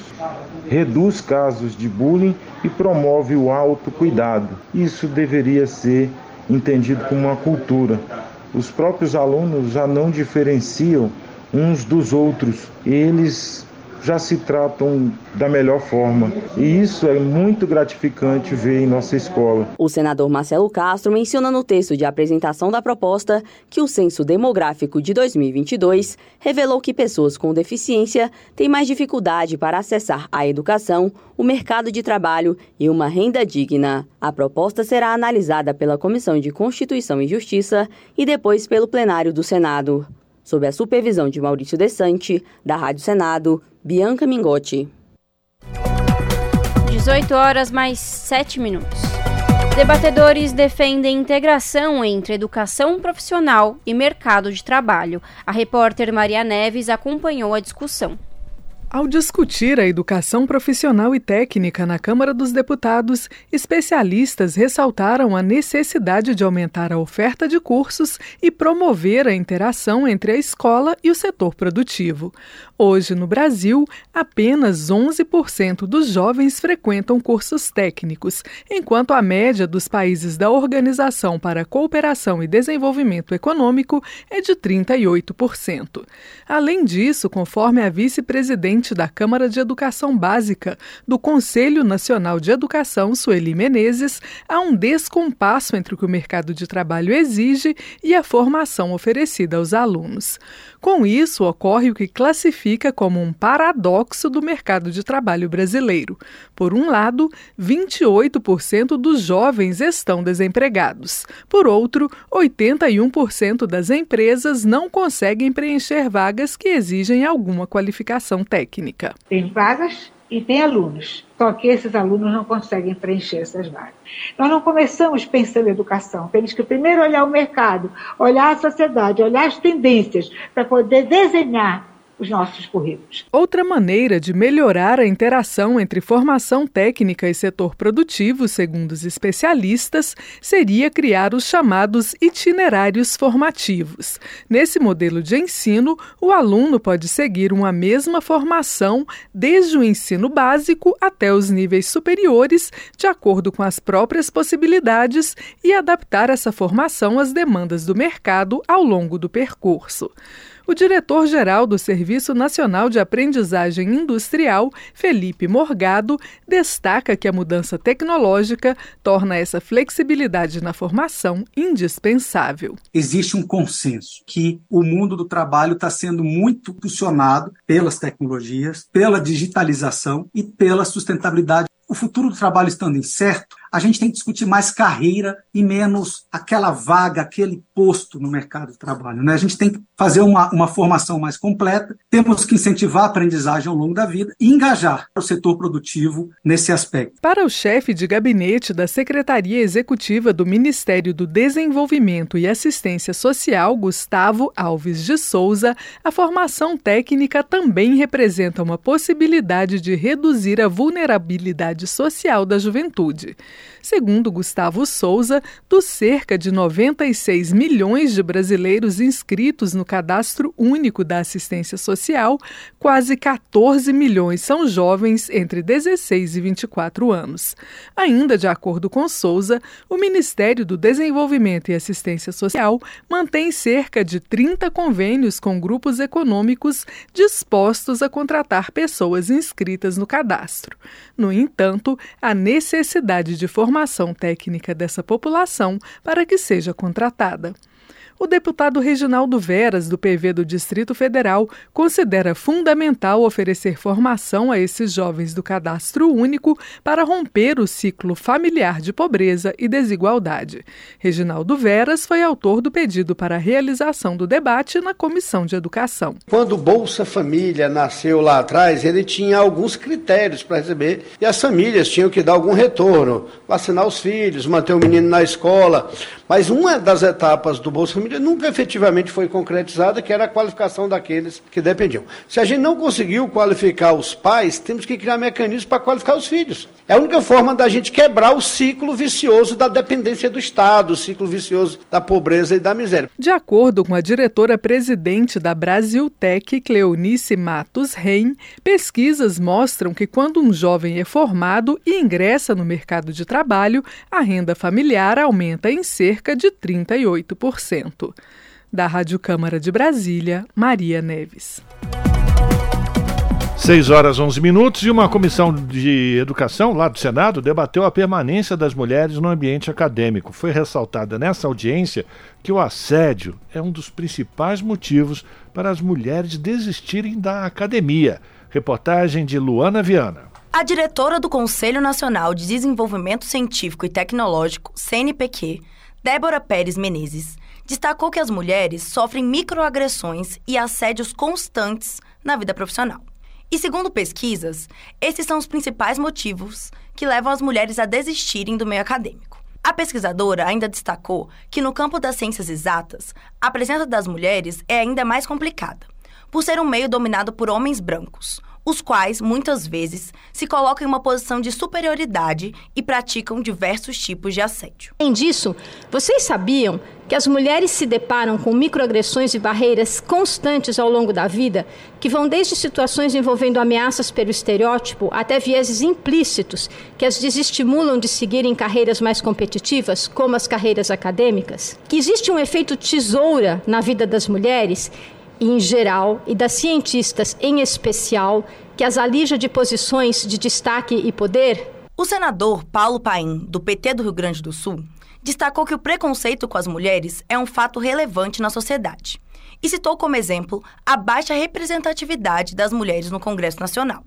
Reduz casos de bullying e promove o autocuidado. Isso deveria ser entendido como uma cultura. Os próprios alunos já não diferenciam uns dos outros. Eles já se tratam da melhor forma. E isso é muito gratificante ver em nossa escola. O senador Marcelo Castro menciona no texto de apresentação da proposta que o censo demográfico de 2022 revelou que pessoas com deficiência têm mais dificuldade para acessar a educação, o mercado de trabalho e uma renda digna. A proposta será analisada pela Comissão de Constituição e Justiça e depois pelo plenário do Senado. Sob a supervisão de Maurício Desante, da Rádio Senado, Bianca Mingotti. 18 horas mais 7 minutos. Debatedores defendem integração entre educação profissional e mercado de trabalho. A repórter Maria Neves acompanhou a discussão. Ao discutir a educação profissional e técnica na Câmara dos Deputados, especialistas ressaltaram a necessidade de aumentar a oferta de cursos e promover a interação entre a escola e o setor produtivo. Hoje, no Brasil, apenas 11% dos jovens frequentam cursos técnicos, enquanto a média dos países da Organização para a Cooperação e Desenvolvimento Econômico é de 38%. Além disso, conforme a vice-presidente da Câmara de Educação Básica do Conselho Nacional de Educação, Sueli Menezes, há um descompasso entre o que o mercado de trabalho exige e a formação oferecida aos alunos. Com isso, ocorre o que classifica como um paradoxo do mercado de trabalho brasileiro. Por um lado, 28% dos jovens estão desempregados. Por outro, 81% das empresas não conseguem preencher vagas que exigem alguma qualificação técnica. Tem vagas e tem alunos. Só que esses alunos não conseguem preencher essas vagas. Nós não começamos pensando em educação. Temos que primeiro olhar o mercado, olhar a sociedade, olhar as tendências, para poder desenhar os nossos currículos. Outra maneira de melhorar a interação entre formação técnica e setor produtivo, segundo os especialistas, seria criar os chamados itinerários formativos. Nesse modelo de ensino, o aluno pode seguir uma mesma formação desde o ensino básico até os níveis superiores, de acordo com as próprias possibilidades, e adaptar essa formação às demandas do mercado ao longo do percurso. O diretor-geral do Serviço Nacional de Aprendizagem Industrial, Felipe Morgado, destaca que a mudança tecnológica torna essa flexibilidade na formação indispensável. Existe um consenso que o mundo do trabalho está sendo muito impulsionado pelas tecnologias, pela digitalização e pela sustentabilidade. O futuro do trabalho estando incerto, a gente tem que discutir mais carreira e menos aquela vaga, aquele posto no mercado de trabalho. Né? A gente tem que fazer uma, uma formação mais completa, temos que incentivar a aprendizagem ao longo da vida e engajar o setor produtivo nesse aspecto. Para o chefe de gabinete da Secretaria Executiva do Ministério do Desenvolvimento e Assistência Social, Gustavo Alves de Souza, a formação técnica também representa uma possibilidade de reduzir a vulnerabilidade social da juventude. Segundo Gustavo Souza, dos cerca de 96 milhões de brasileiros inscritos no Cadastro Único da Assistência Social, quase 14 milhões são jovens entre 16 e 24 anos. Ainda de acordo com Souza, o Ministério do Desenvolvimento e Assistência Social mantém cerca de 30 convênios com grupos econômicos dispostos a contratar pessoas inscritas no cadastro. No entanto, a necessidade de formação técnica dessa população para que seja contratada. O deputado Reginaldo Veras, do PV do Distrito Federal, considera fundamental oferecer formação a esses jovens do cadastro único para romper o ciclo familiar de pobreza e desigualdade. Reginaldo Veras foi autor do pedido para a realização do debate na Comissão de Educação. Quando o Bolsa Família nasceu lá atrás, ele tinha alguns critérios para receber e as famílias tinham que dar algum retorno, vacinar os filhos, manter o menino na escola. Mas uma das etapas do Bolsa Família nunca efetivamente foi concretizada, que era a qualificação daqueles que dependiam. Se a gente não conseguiu qualificar os pais, temos que criar mecanismos para qualificar os filhos. É a única forma da gente quebrar o ciclo vicioso da dependência do Estado, o ciclo vicioso da pobreza e da miséria. De acordo com a diretora-presidente da Brasiltec, Cleonice Matos Reim, pesquisas mostram que quando um jovem é formado e ingressa no mercado de trabalho, a renda familiar aumenta em cerca de 38%. Da Rádio Câmara de Brasília, Maria Neves. 6 horas 11 minutos e uma comissão de educação lá do Senado debateu a permanência das mulheres no ambiente acadêmico. Foi ressaltada nessa audiência que o assédio é um dos principais motivos para as mulheres desistirem da academia. Reportagem de Luana Viana. A diretora do Conselho Nacional de Desenvolvimento Científico e Tecnológico, CNPq, Débora Pérez Menezes, destacou que as mulheres sofrem microagressões e assédios constantes na vida profissional. E segundo pesquisas, esses são os principais motivos que levam as mulheres a desistirem do meio acadêmico. A pesquisadora ainda destacou que no campo das ciências exatas, a presença das mulheres é ainda mais complicada, por ser um meio dominado por homens brancos, os quais, muitas vezes, se colocam em uma posição de superioridade e praticam diversos tipos de assédio. Além disso, vocês sabiam que as mulheres se deparam com microagressões e barreiras constantes ao longo da vida, que vão desde situações envolvendo ameaças pelo estereótipo até vieses implícitos que as desestimulam de seguirem carreiras mais competitivas, como as carreiras acadêmicas? Que existe um efeito tesoura na vida das mulheres em geral e das cientistas em especial que as alija de posições de destaque e poder? O senador Paulo Paim, do PT do Rio Grande do Sul, destacou que o preconceito com as mulheres é um fato relevante na sociedade e citou como exemplo a baixa representatividade das mulheres no Congresso Nacional.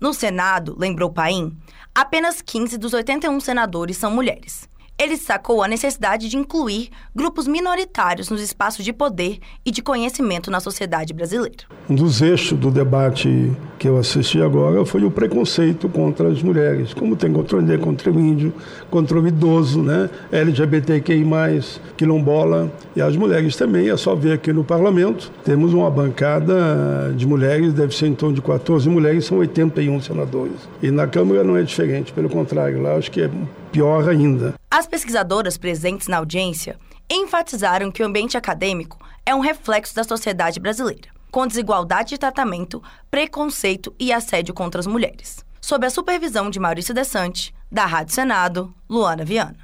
No Senado, lembrou Paim, apenas 15 dos 81 senadores são mulheres. Ele destacou a necessidade de incluir grupos minoritários nos espaços de poder e de conhecimento na sociedade brasileira. Um dos eixos do debate que eu assisti agora foi o preconceito contra as mulheres, como tem contra o contra o índio, contra o idoso, né? LGBTQI+, quilombola e as mulheres também. É só ver aqui no parlamento, temos uma bancada de mulheres, deve ser em torno de 14 mulheres, são 81 senadores. E na Câmara não é diferente, pelo contrário, lá acho que é pior ainda. As pesquisadoras presentes na audiência enfatizaram que o ambiente acadêmico é um reflexo da sociedade brasileira, com desigualdade de tratamento, preconceito e assédio contra as mulheres. Sob a supervisão de Maurício Desante, da Rádio Senado, Luana Viana.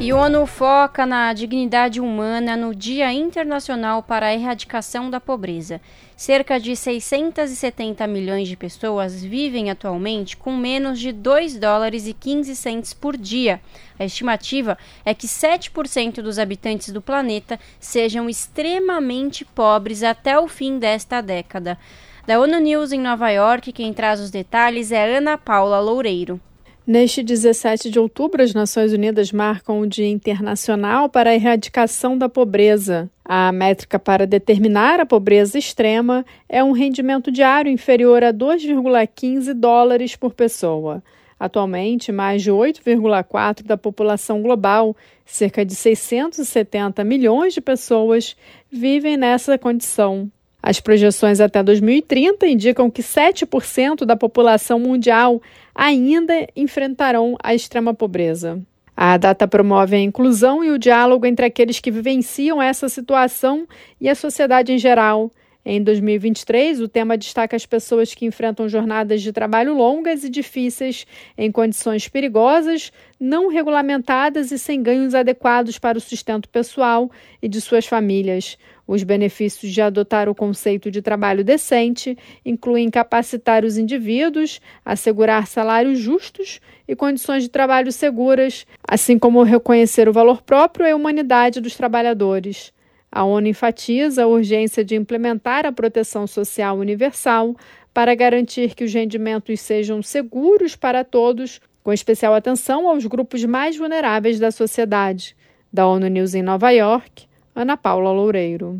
E ONU foca na dignidade humana no Dia Internacional para a Erradicação da Pobreza. Cerca de 670 milhões de pessoas vivem atualmente com menos de 2 dólares e 15 centes por dia. A estimativa é que 7% dos habitantes do planeta sejam extremamente pobres até o fim desta década. Da ONU News em Nova York, quem traz os detalhes é Ana Paula Loureiro. Neste 17 de outubro, as Nações Unidas marcam o Dia Internacional para a Erradicação da Pobreza. A métrica para determinar a pobreza extrema é um rendimento diário inferior a 2,15 dólares por pessoa. Atualmente, mais de 8,4% da população global, cerca de 670 milhões de pessoas, vivem nessa condição. As projeções até 2030 indicam que 7% da população mundial ainda enfrentarão a extrema pobreza. A data promove a inclusão e o diálogo entre aqueles que vivenciam essa situação e a sociedade em geral. Em 2023, o tema destaca as pessoas que enfrentam jornadas de trabalho longas e difíceis, em condições perigosas, não regulamentadas e sem ganhos adequados para o sustento pessoal e de suas famílias. Os benefícios de adotar o conceito de trabalho decente incluem capacitar os indivíduos, assegurar salários justos e condições de trabalho seguras, assim como reconhecer o valor próprio e a humanidade dos trabalhadores. A ONU enfatiza a urgência de implementar a proteção social universal para garantir que os rendimentos sejam seguros para todos, com especial atenção aos grupos mais vulneráveis da sociedade. Da ONU News em Nova York, Ana Paula Loureiro.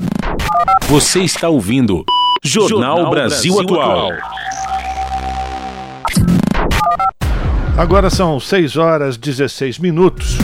Você está ouvindo Jornal, Jornal Brasil, Brasil Atual. Agora são 6 horas 16 minutos.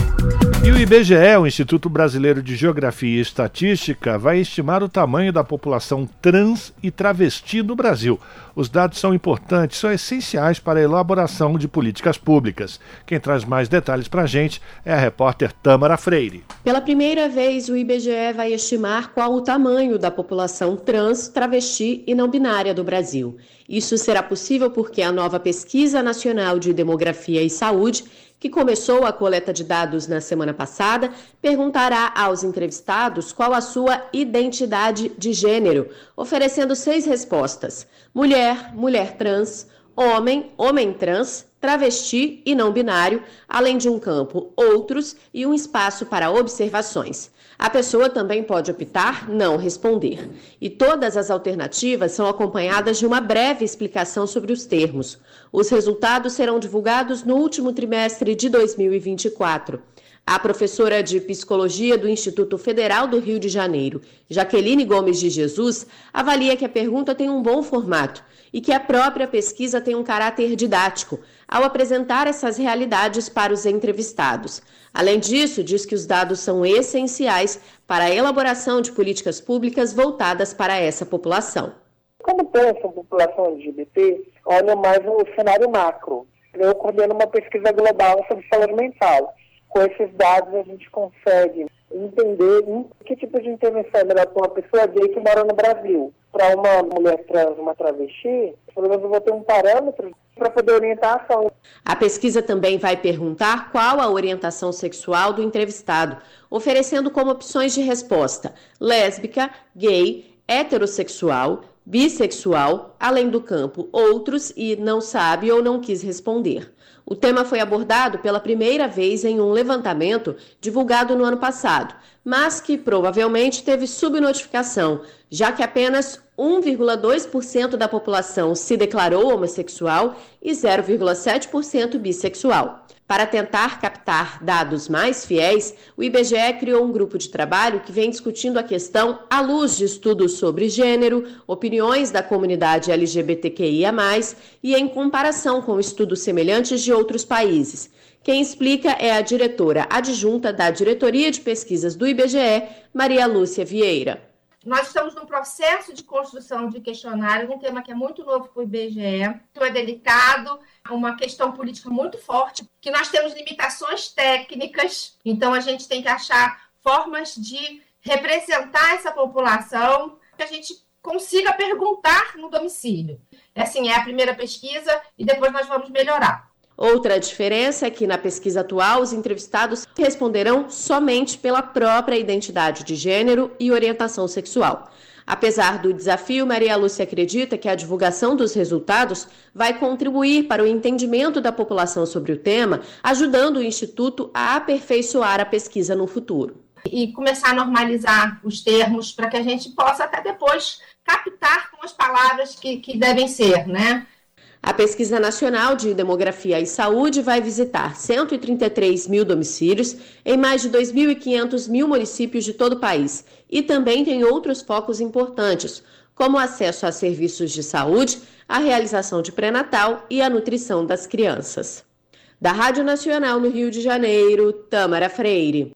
E o IBGE, o Instituto Brasileiro de Geografia e Estatística, vai estimar o tamanho da população trans e travesti no Brasil. Os dados são importantes, são essenciais para a elaboração de políticas públicas. Quem traz mais detalhes para a gente é a repórter Tâmara Freire. Pela primeira vez, o IBGE vai estimar qual o tamanho da população trans, travesti e não binária do Brasil. Isso será possível porque a nova Pesquisa Nacional de Demografia e Saúde que começou a coleta de dados na semana passada, perguntará aos entrevistados qual a sua identidade de gênero, oferecendo seis respostas: mulher, mulher trans, homem, homem trans, travesti e não binário, além de um campo outros e um espaço para observações. A pessoa também pode optar não responder. E todas as alternativas são acompanhadas de uma breve explicação sobre os termos. Os resultados serão divulgados no último trimestre de 2024. A professora de psicologia do Instituto Federal do Rio de Janeiro, Jaqueline Gomes de Jesus, avalia que a pergunta tem um bom formato e que a própria pesquisa tem um caráter didático ao apresentar essas realidades para os entrevistados. Além disso, diz que os dados são essenciais para a elaboração de políticas públicas voltadas para essa população. Quando em população LGBT, olha mais o cenário macro. Eu coordeno uma pesquisa global sobre saúde mental. Com esses dados, a gente consegue entender em que tipo de intervenção é melhor para uma pessoa gay que mora no Brasil. Para uma mulher trans, uma travesti, pelo menos eu vou ter um parâmetro para poder orientar a ação. A pesquisa também vai perguntar qual a orientação sexual do entrevistado, oferecendo como opções de resposta lésbica, gay, heterossexual, bissexual, além do campo outros e não sabe ou não quis responder. O tema foi abordado pela primeira vez em um levantamento divulgado no ano passado, mas que provavelmente teve subnotificação, já que apenas 1,2% da população se declarou homossexual e 0,7% bissexual. Para tentar captar dados mais fiéis, o IBGE criou um grupo de trabalho que vem discutindo a questão à luz de estudos sobre gênero, opiniões da comunidade LGBTQIA, e em comparação com estudos semelhantes de outros países. Quem explica é a diretora adjunta da Diretoria de Pesquisas do IBGE, Maria Lúcia Vieira. Nós estamos num processo de construção de questionário, um tema que é muito novo para o IBGE, é delicado, uma questão política muito forte, que nós temos limitações técnicas, então a gente tem que achar formas de representar essa população, que a gente consiga perguntar no domicílio. É assim, é a primeira pesquisa e depois nós vamos melhorar. Outra diferença é que na pesquisa atual os entrevistados responderão somente pela própria identidade de gênero e orientação sexual. Apesar do desafio, Maria Lúcia acredita que a divulgação dos resultados vai contribuir para o entendimento da população sobre o tema, ajudando o Instituto a aperfeiçoar a pesquisa no futuro. E começar a normalizar os termos para que a gente possa até depois captar com as palavras que, que devem ser, né? A Pesquisa Nacional de Demografia e Saúde vai visitar 133 mil domicílios em mais de 2.500 mil municípios de todo o país e também tem outros focos importantes, como acesso a serviços de saúde, a realização de pré-natal e a nutrição das crianças. Da Rádio Nacional no Rio de Janeiro, Tamara Freire.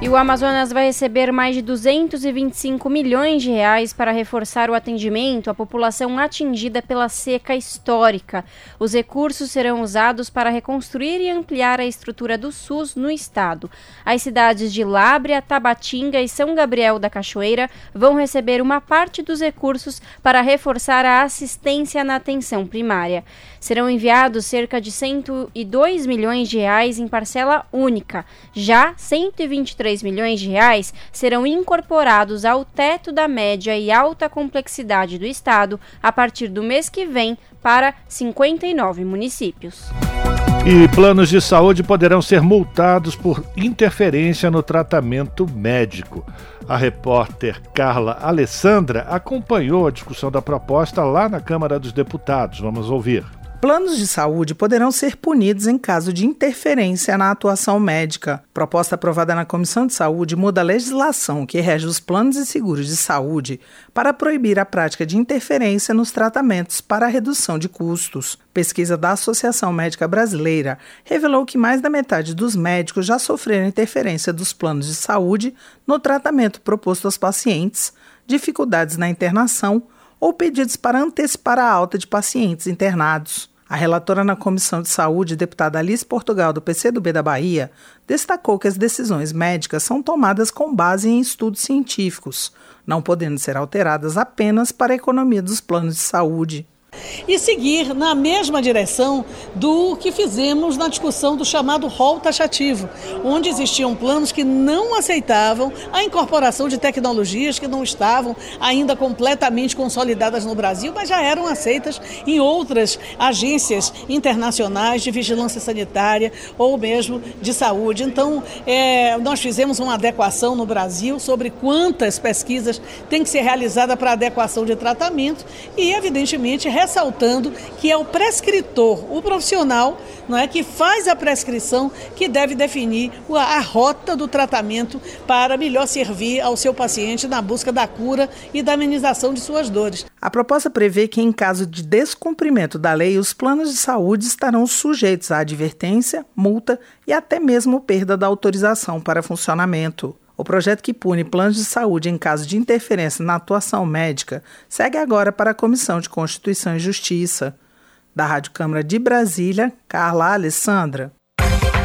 E o Amazonas vai receber mais de 225 milhões de reais para reforçar o atendimento à população atingida pela seca histórica. Os recursos serão usados para reconstruir e ampliar a estrutura do SUS no estado. As cidades de Lábrea, Tabatinga e São Gabriel da Cachoeira vão receber uma parte dos recursos para reforçar a assistência na atenção primária. Serão enviados cerca de 102 milhões de reais em parcela única. Já 123 milhões de reais serão incorporados ao teto da média e alta complexidade do estado a partir do mês que vem para 59 municípios. E planos de saúde poderão ser multados por interferência no tratamento médico. A repórter Carla Alessandra acompanhou a discussão da proposta lá na Câmara dos Deputados. Vamos ouvir. Planos de saúde poderão ser punidos em caso de interferência na atuação médica. Proposta aprovada na Comissão de Saúde muda a legislação que rege os planos e seguros de saúde para proibir a prática de interferência nos tratamentos para redução de custos. Pesquisa da Associação Médica Brasileira revelou que mais da metade dos médicos já sofreram interferência dos planos de saúde no tratamento proposto aos pacientes, dificuldades na internação ou pedidos para antecipar a alta de pacientes internados. A relatora na Comissão de Saúde, deputada Alice Portugal, do PCdoB da Bahia, destacou que as decisões médicas são tomadas com base em estudos científicos, não podendo ser alteradas apenas para a economia dos planos de saúde e seguir na mesma direção do que fizemos na discussão do chamado rol taxativo, onde existiam planos que não aceitavam a incorporação de tecnologias que não estavam ainda completamente consolidadas no Brasil, mas já eram aceitas em outras agências internacionais de vigilância sanitária ou mesmo de saúde. Então, é, nós fizemos uma adequação no Brasil sobre quantas pesquisas tem que ser realizada para adequação de tratamento e, evidentemente, ressaltando que é o prescritor, o profissional, não é que faz a prescrição que deve definir a rota do tratamento para melhor servir ao seu paciente na busca da cura e da amenização de suas dores. A proposta prevê que em caso de descumprimento da lei, os planos de saúde estarão sujeitos à advertência, multa e até mesmo perda da autorização para funcionamento. O projeto que pune planos de saúde em caso de interferência na atuação médica segue agora para a Comissão de Constituição e Justiça. Da Rádio Câmara de Brasília, Carla Alessandra.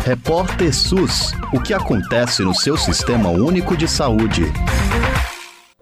Repórter SUS. O que acontece no seu sistema único de saúde?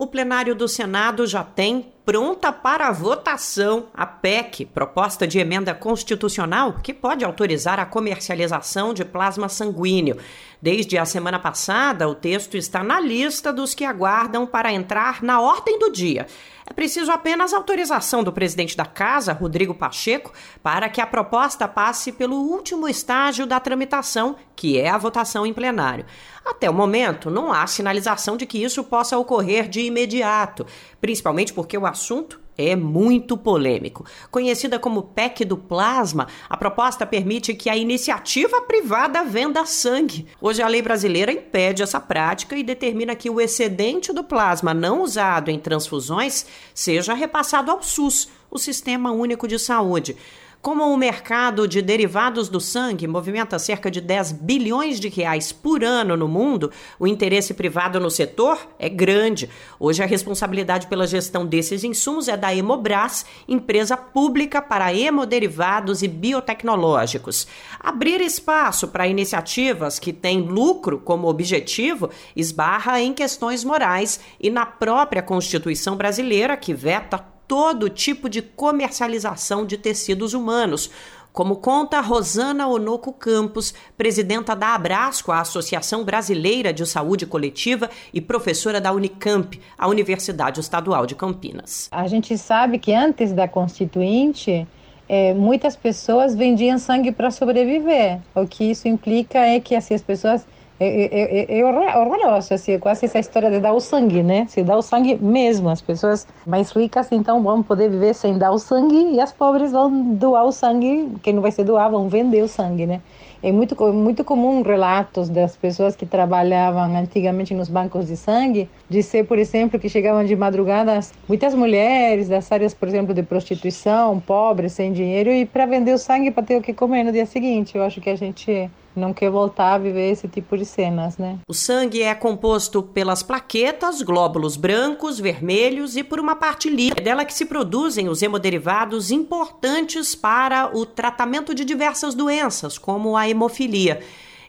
O plenário do Senado já tem pronta para votação a PEC, proposta de emenda constitucional que pode autorizar a comercialização de plasma sanguíneo. Desde a semana passada, o texto está na lista dos que aguardam para entrar na ordem do dia. É preciso apenas autorização do presidente da Casa, Rodrigo Pacheco, para que a proposta passe pelo último estágio da tramitação, que é a votação em plenário. Até o momento, não há sinalização de que isso possa ocorrer de imediato, principalmente porque o assunto é muito polêmico. Conhecida como PEC do plasma, a proposta permite que a iniciativa privada venda sangue. Hoje a lei brasileira impede essa prática e determina que o excedente do plasma não usado em transfusões seja repassado ao SUS, o Sistema Único de Saúde. Como o mercado de derivados do sangue movimenta cerca de 10 bilhões de reais por ano no mundo, o interesse privado no setor é grande. Hoje a responsabilidade pela gestão desses insumos é da Hemobras, empresa pública para hemoderivados e biotecnológicos. Abrir espaço para iniciativas que têm lucro como objetivo esbarra em questões morais e na própria Constituição brasileira que veta todo tipo de comercialização de tecidos humanos, como conta Rosana Onoco Campos, presidenta da Abrasco, a Associação Brasileira de Saúde Coletiva e professora da Unicamp, a Universidade Estadual de Campinas. A gente sabe que antes da Constituinte, é, muitas pessoas vendiam sangue para sobreviver. O que isso implica é que assim, as pessoas é, horroroso, assim, quase essa história de dar o sangue, né? Se dá o sangue mesmo, as pessoas mais ricas então vão poder viver sem dar o sangue e as pobres vão doar o sangue, quem não vai ser doar vão vender o sangue, né? É muito, muito comum relatos das pessoas que trabalhavam antigamente nos bancos de sangue, de ser, por exemplo, que chegavam de madrugada muitas mulheres das áreas, por exemplo, de prostituição, pobres, sem dinheiro, e para vender o sangue para ter o que comer no dia seguinte. Eu acho que a gente não quer voltar a viver esse tipo de cenas, né? O sangue é composto pelas plaquetas, glóbulos brancos, vermelhos e por uma parte livre. É dela que se produzem os hemoderivados importantes para o tratamento de diversas doenças, como a hemofilia.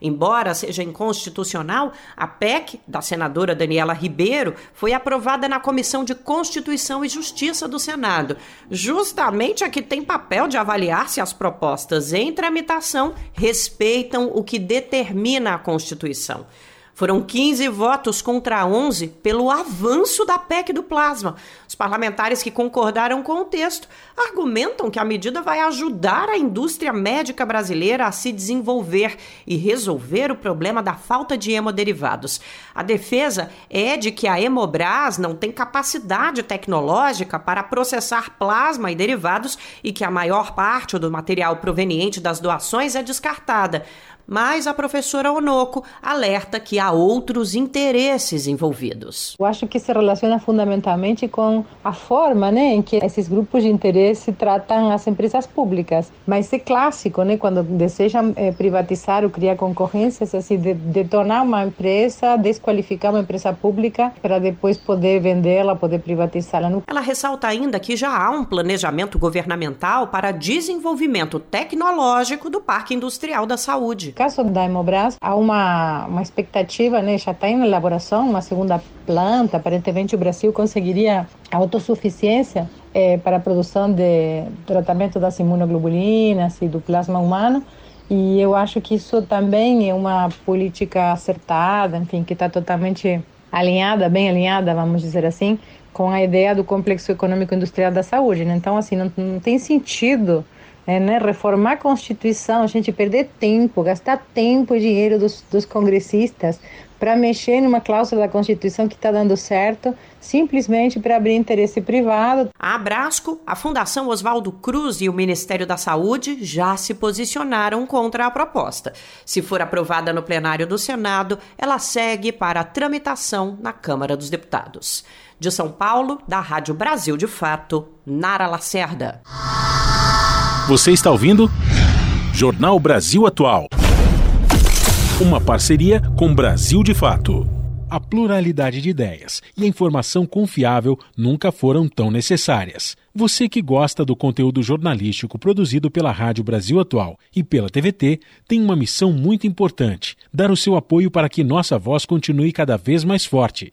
Embora seja inconstitucional, a PEC da senadora Daniela Ribeiro foi aprovada na Comissão de Constituição e Justiça do Senado, justamente a que tem papel de avaliar se as propostas em tramitação respeitam o que determina a Constituição. Foram 15 votos contra 11 pelo avanço da PEC do plasma. Os parlamentares que concordaram com o texto argumentam que a medida vai ajudar a indústria médica brasileira a se desenvolver e resolver o problema da falta de hemoderivados. A defesa é de que a Hemobras não tem capacidade tecnológica para processar plasma e derivados e que a maior parte do material proveniente das doações é descartada mas a professora Onoco alerta que há outros interesses envolvidos. Eu acho que se relaciona fundamentalmente com a forma né, em que esses grupos de interesse tratam as empresas públicas. Mas é clássico, né, quando desejam é, privatizar ou criar concorrências, assim, de, detonar uma empresa, desqualificar uma empresa pública para depois poder vendê-la, poder privatizá-la. Ela ressalta ainda que já há um planejamento governamental para desenvolvimento tecnológico do Parque Industrial da Saúde. Caso da Hemobras, há uma, uma expectativa, né, já está em elaboração, uma segunda planta. Aparentemente, o Brasil conseguiria a autossuficiência é, para a produção de tratamento das imunoglobulinas e do plasma humano. E eu acho que isso também é uma política acertada, enfim, que está totalmente alinhada, bem alinhada, vamos dizer assim, com a ideia do complexo econômico industrial da saúde. Né? Então, assim, não, não tem sentido é, né, reformar a Constituição, a gente perder tempo, gastar tempo e dinheiro dos, dos congressistas para mexer numa cláusula da Constituição que está dando certo, simplesmente para abrir interesse privado. A Abrasco, a Fundação Oswaldo Cruz e o Ministério da Saúde já se posicionaram contra a proposta. Se for aprovada no plenário do Senado, ela segue para tramitação na Câmara dos Deputados. De São Paulo, da Rádio Brasil de Fato, Nara Lacerda. Você está ouvindo? Jornal Brasil Atual. Uma parceria com Brasil de Fato. A pluralidade de ideias e a informação confiável nunca foram tão necessárias. Você que gosta do conteúdo jornalístico produzido pela Rádio Brasil Atual e pela TVT tem uma missão muito importante: dar o seu apoio para que nossa voz continue cada vez mais forte.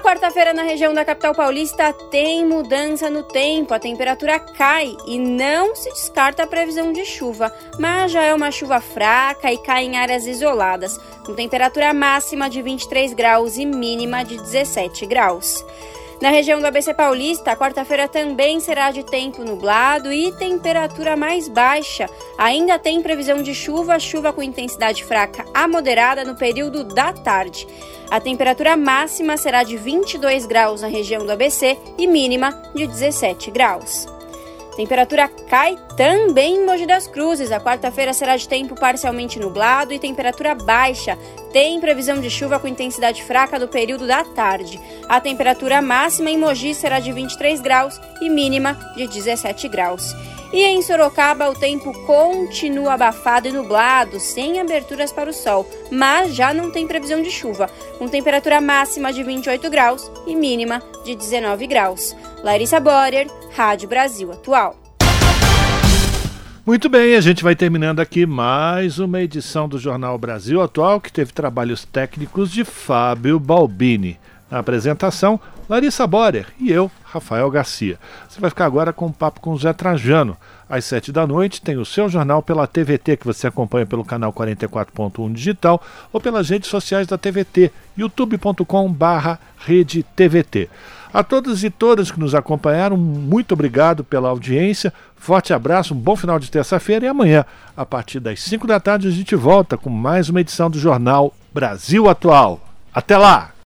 Quarta-feira na região da capital paulista tem mudança no tempo, a temperatura cai e não se descarta a previsão de chuva, mas já é uma chuva fraca e cai em áreas isoladas, com temperatura máxima de 23 graus e mínima de 17 graus. Na região do ABC Paulista, quarta-feira também será de tempo nublado e temperatura mais baixa. Ainda tem previsão de chuva, chuva com intensidade fraca a moderada no período da tarde. A temperatura máxima será de 22 graus na região do ABC e mínima de 17 graus. Temperatura cai também em Mogi das Cruzes. A quarta-feira será de tempo parcialmente nublado e temperatura baixa. Tem previsão de chuva com intensidade fraca no período da tarde. A temperatura máxima em Mogi será de 23 graus e mínima de 17 graus. E em Sorocaba, o tempo continua abafado e nublado, sem aberturas para o sol, mas já não tem previsão de chuva, com temperatura máxima de 28 graus e mínima de 19 graus. Larissa Borer, Rádio Brasil Atual. Muito bem, a gente vai terminando aqui mais uma edição do Jornal Brasil Atual, que teve trabalhos técnicos de Fábio Balbini. Na apresentação, Larissa Borer e eu, Rafael Garcia. Você vai ficar agora com um papo com o Zé Trajano. Às sete da noite tem o seu jornal pela TVT, que você acompanha pelo canal 44.1 digital ou pelas redes sociais da TVT, youtube.com TVT. A todos e todas que nos acompanharam, muito obrigado pela audiência. Forte abraço, um bom final de terça-feira e amanhã, a partir das 5 da tarde, a gente volta com mais uma edição do Jornal Brasil Atual. Até lá!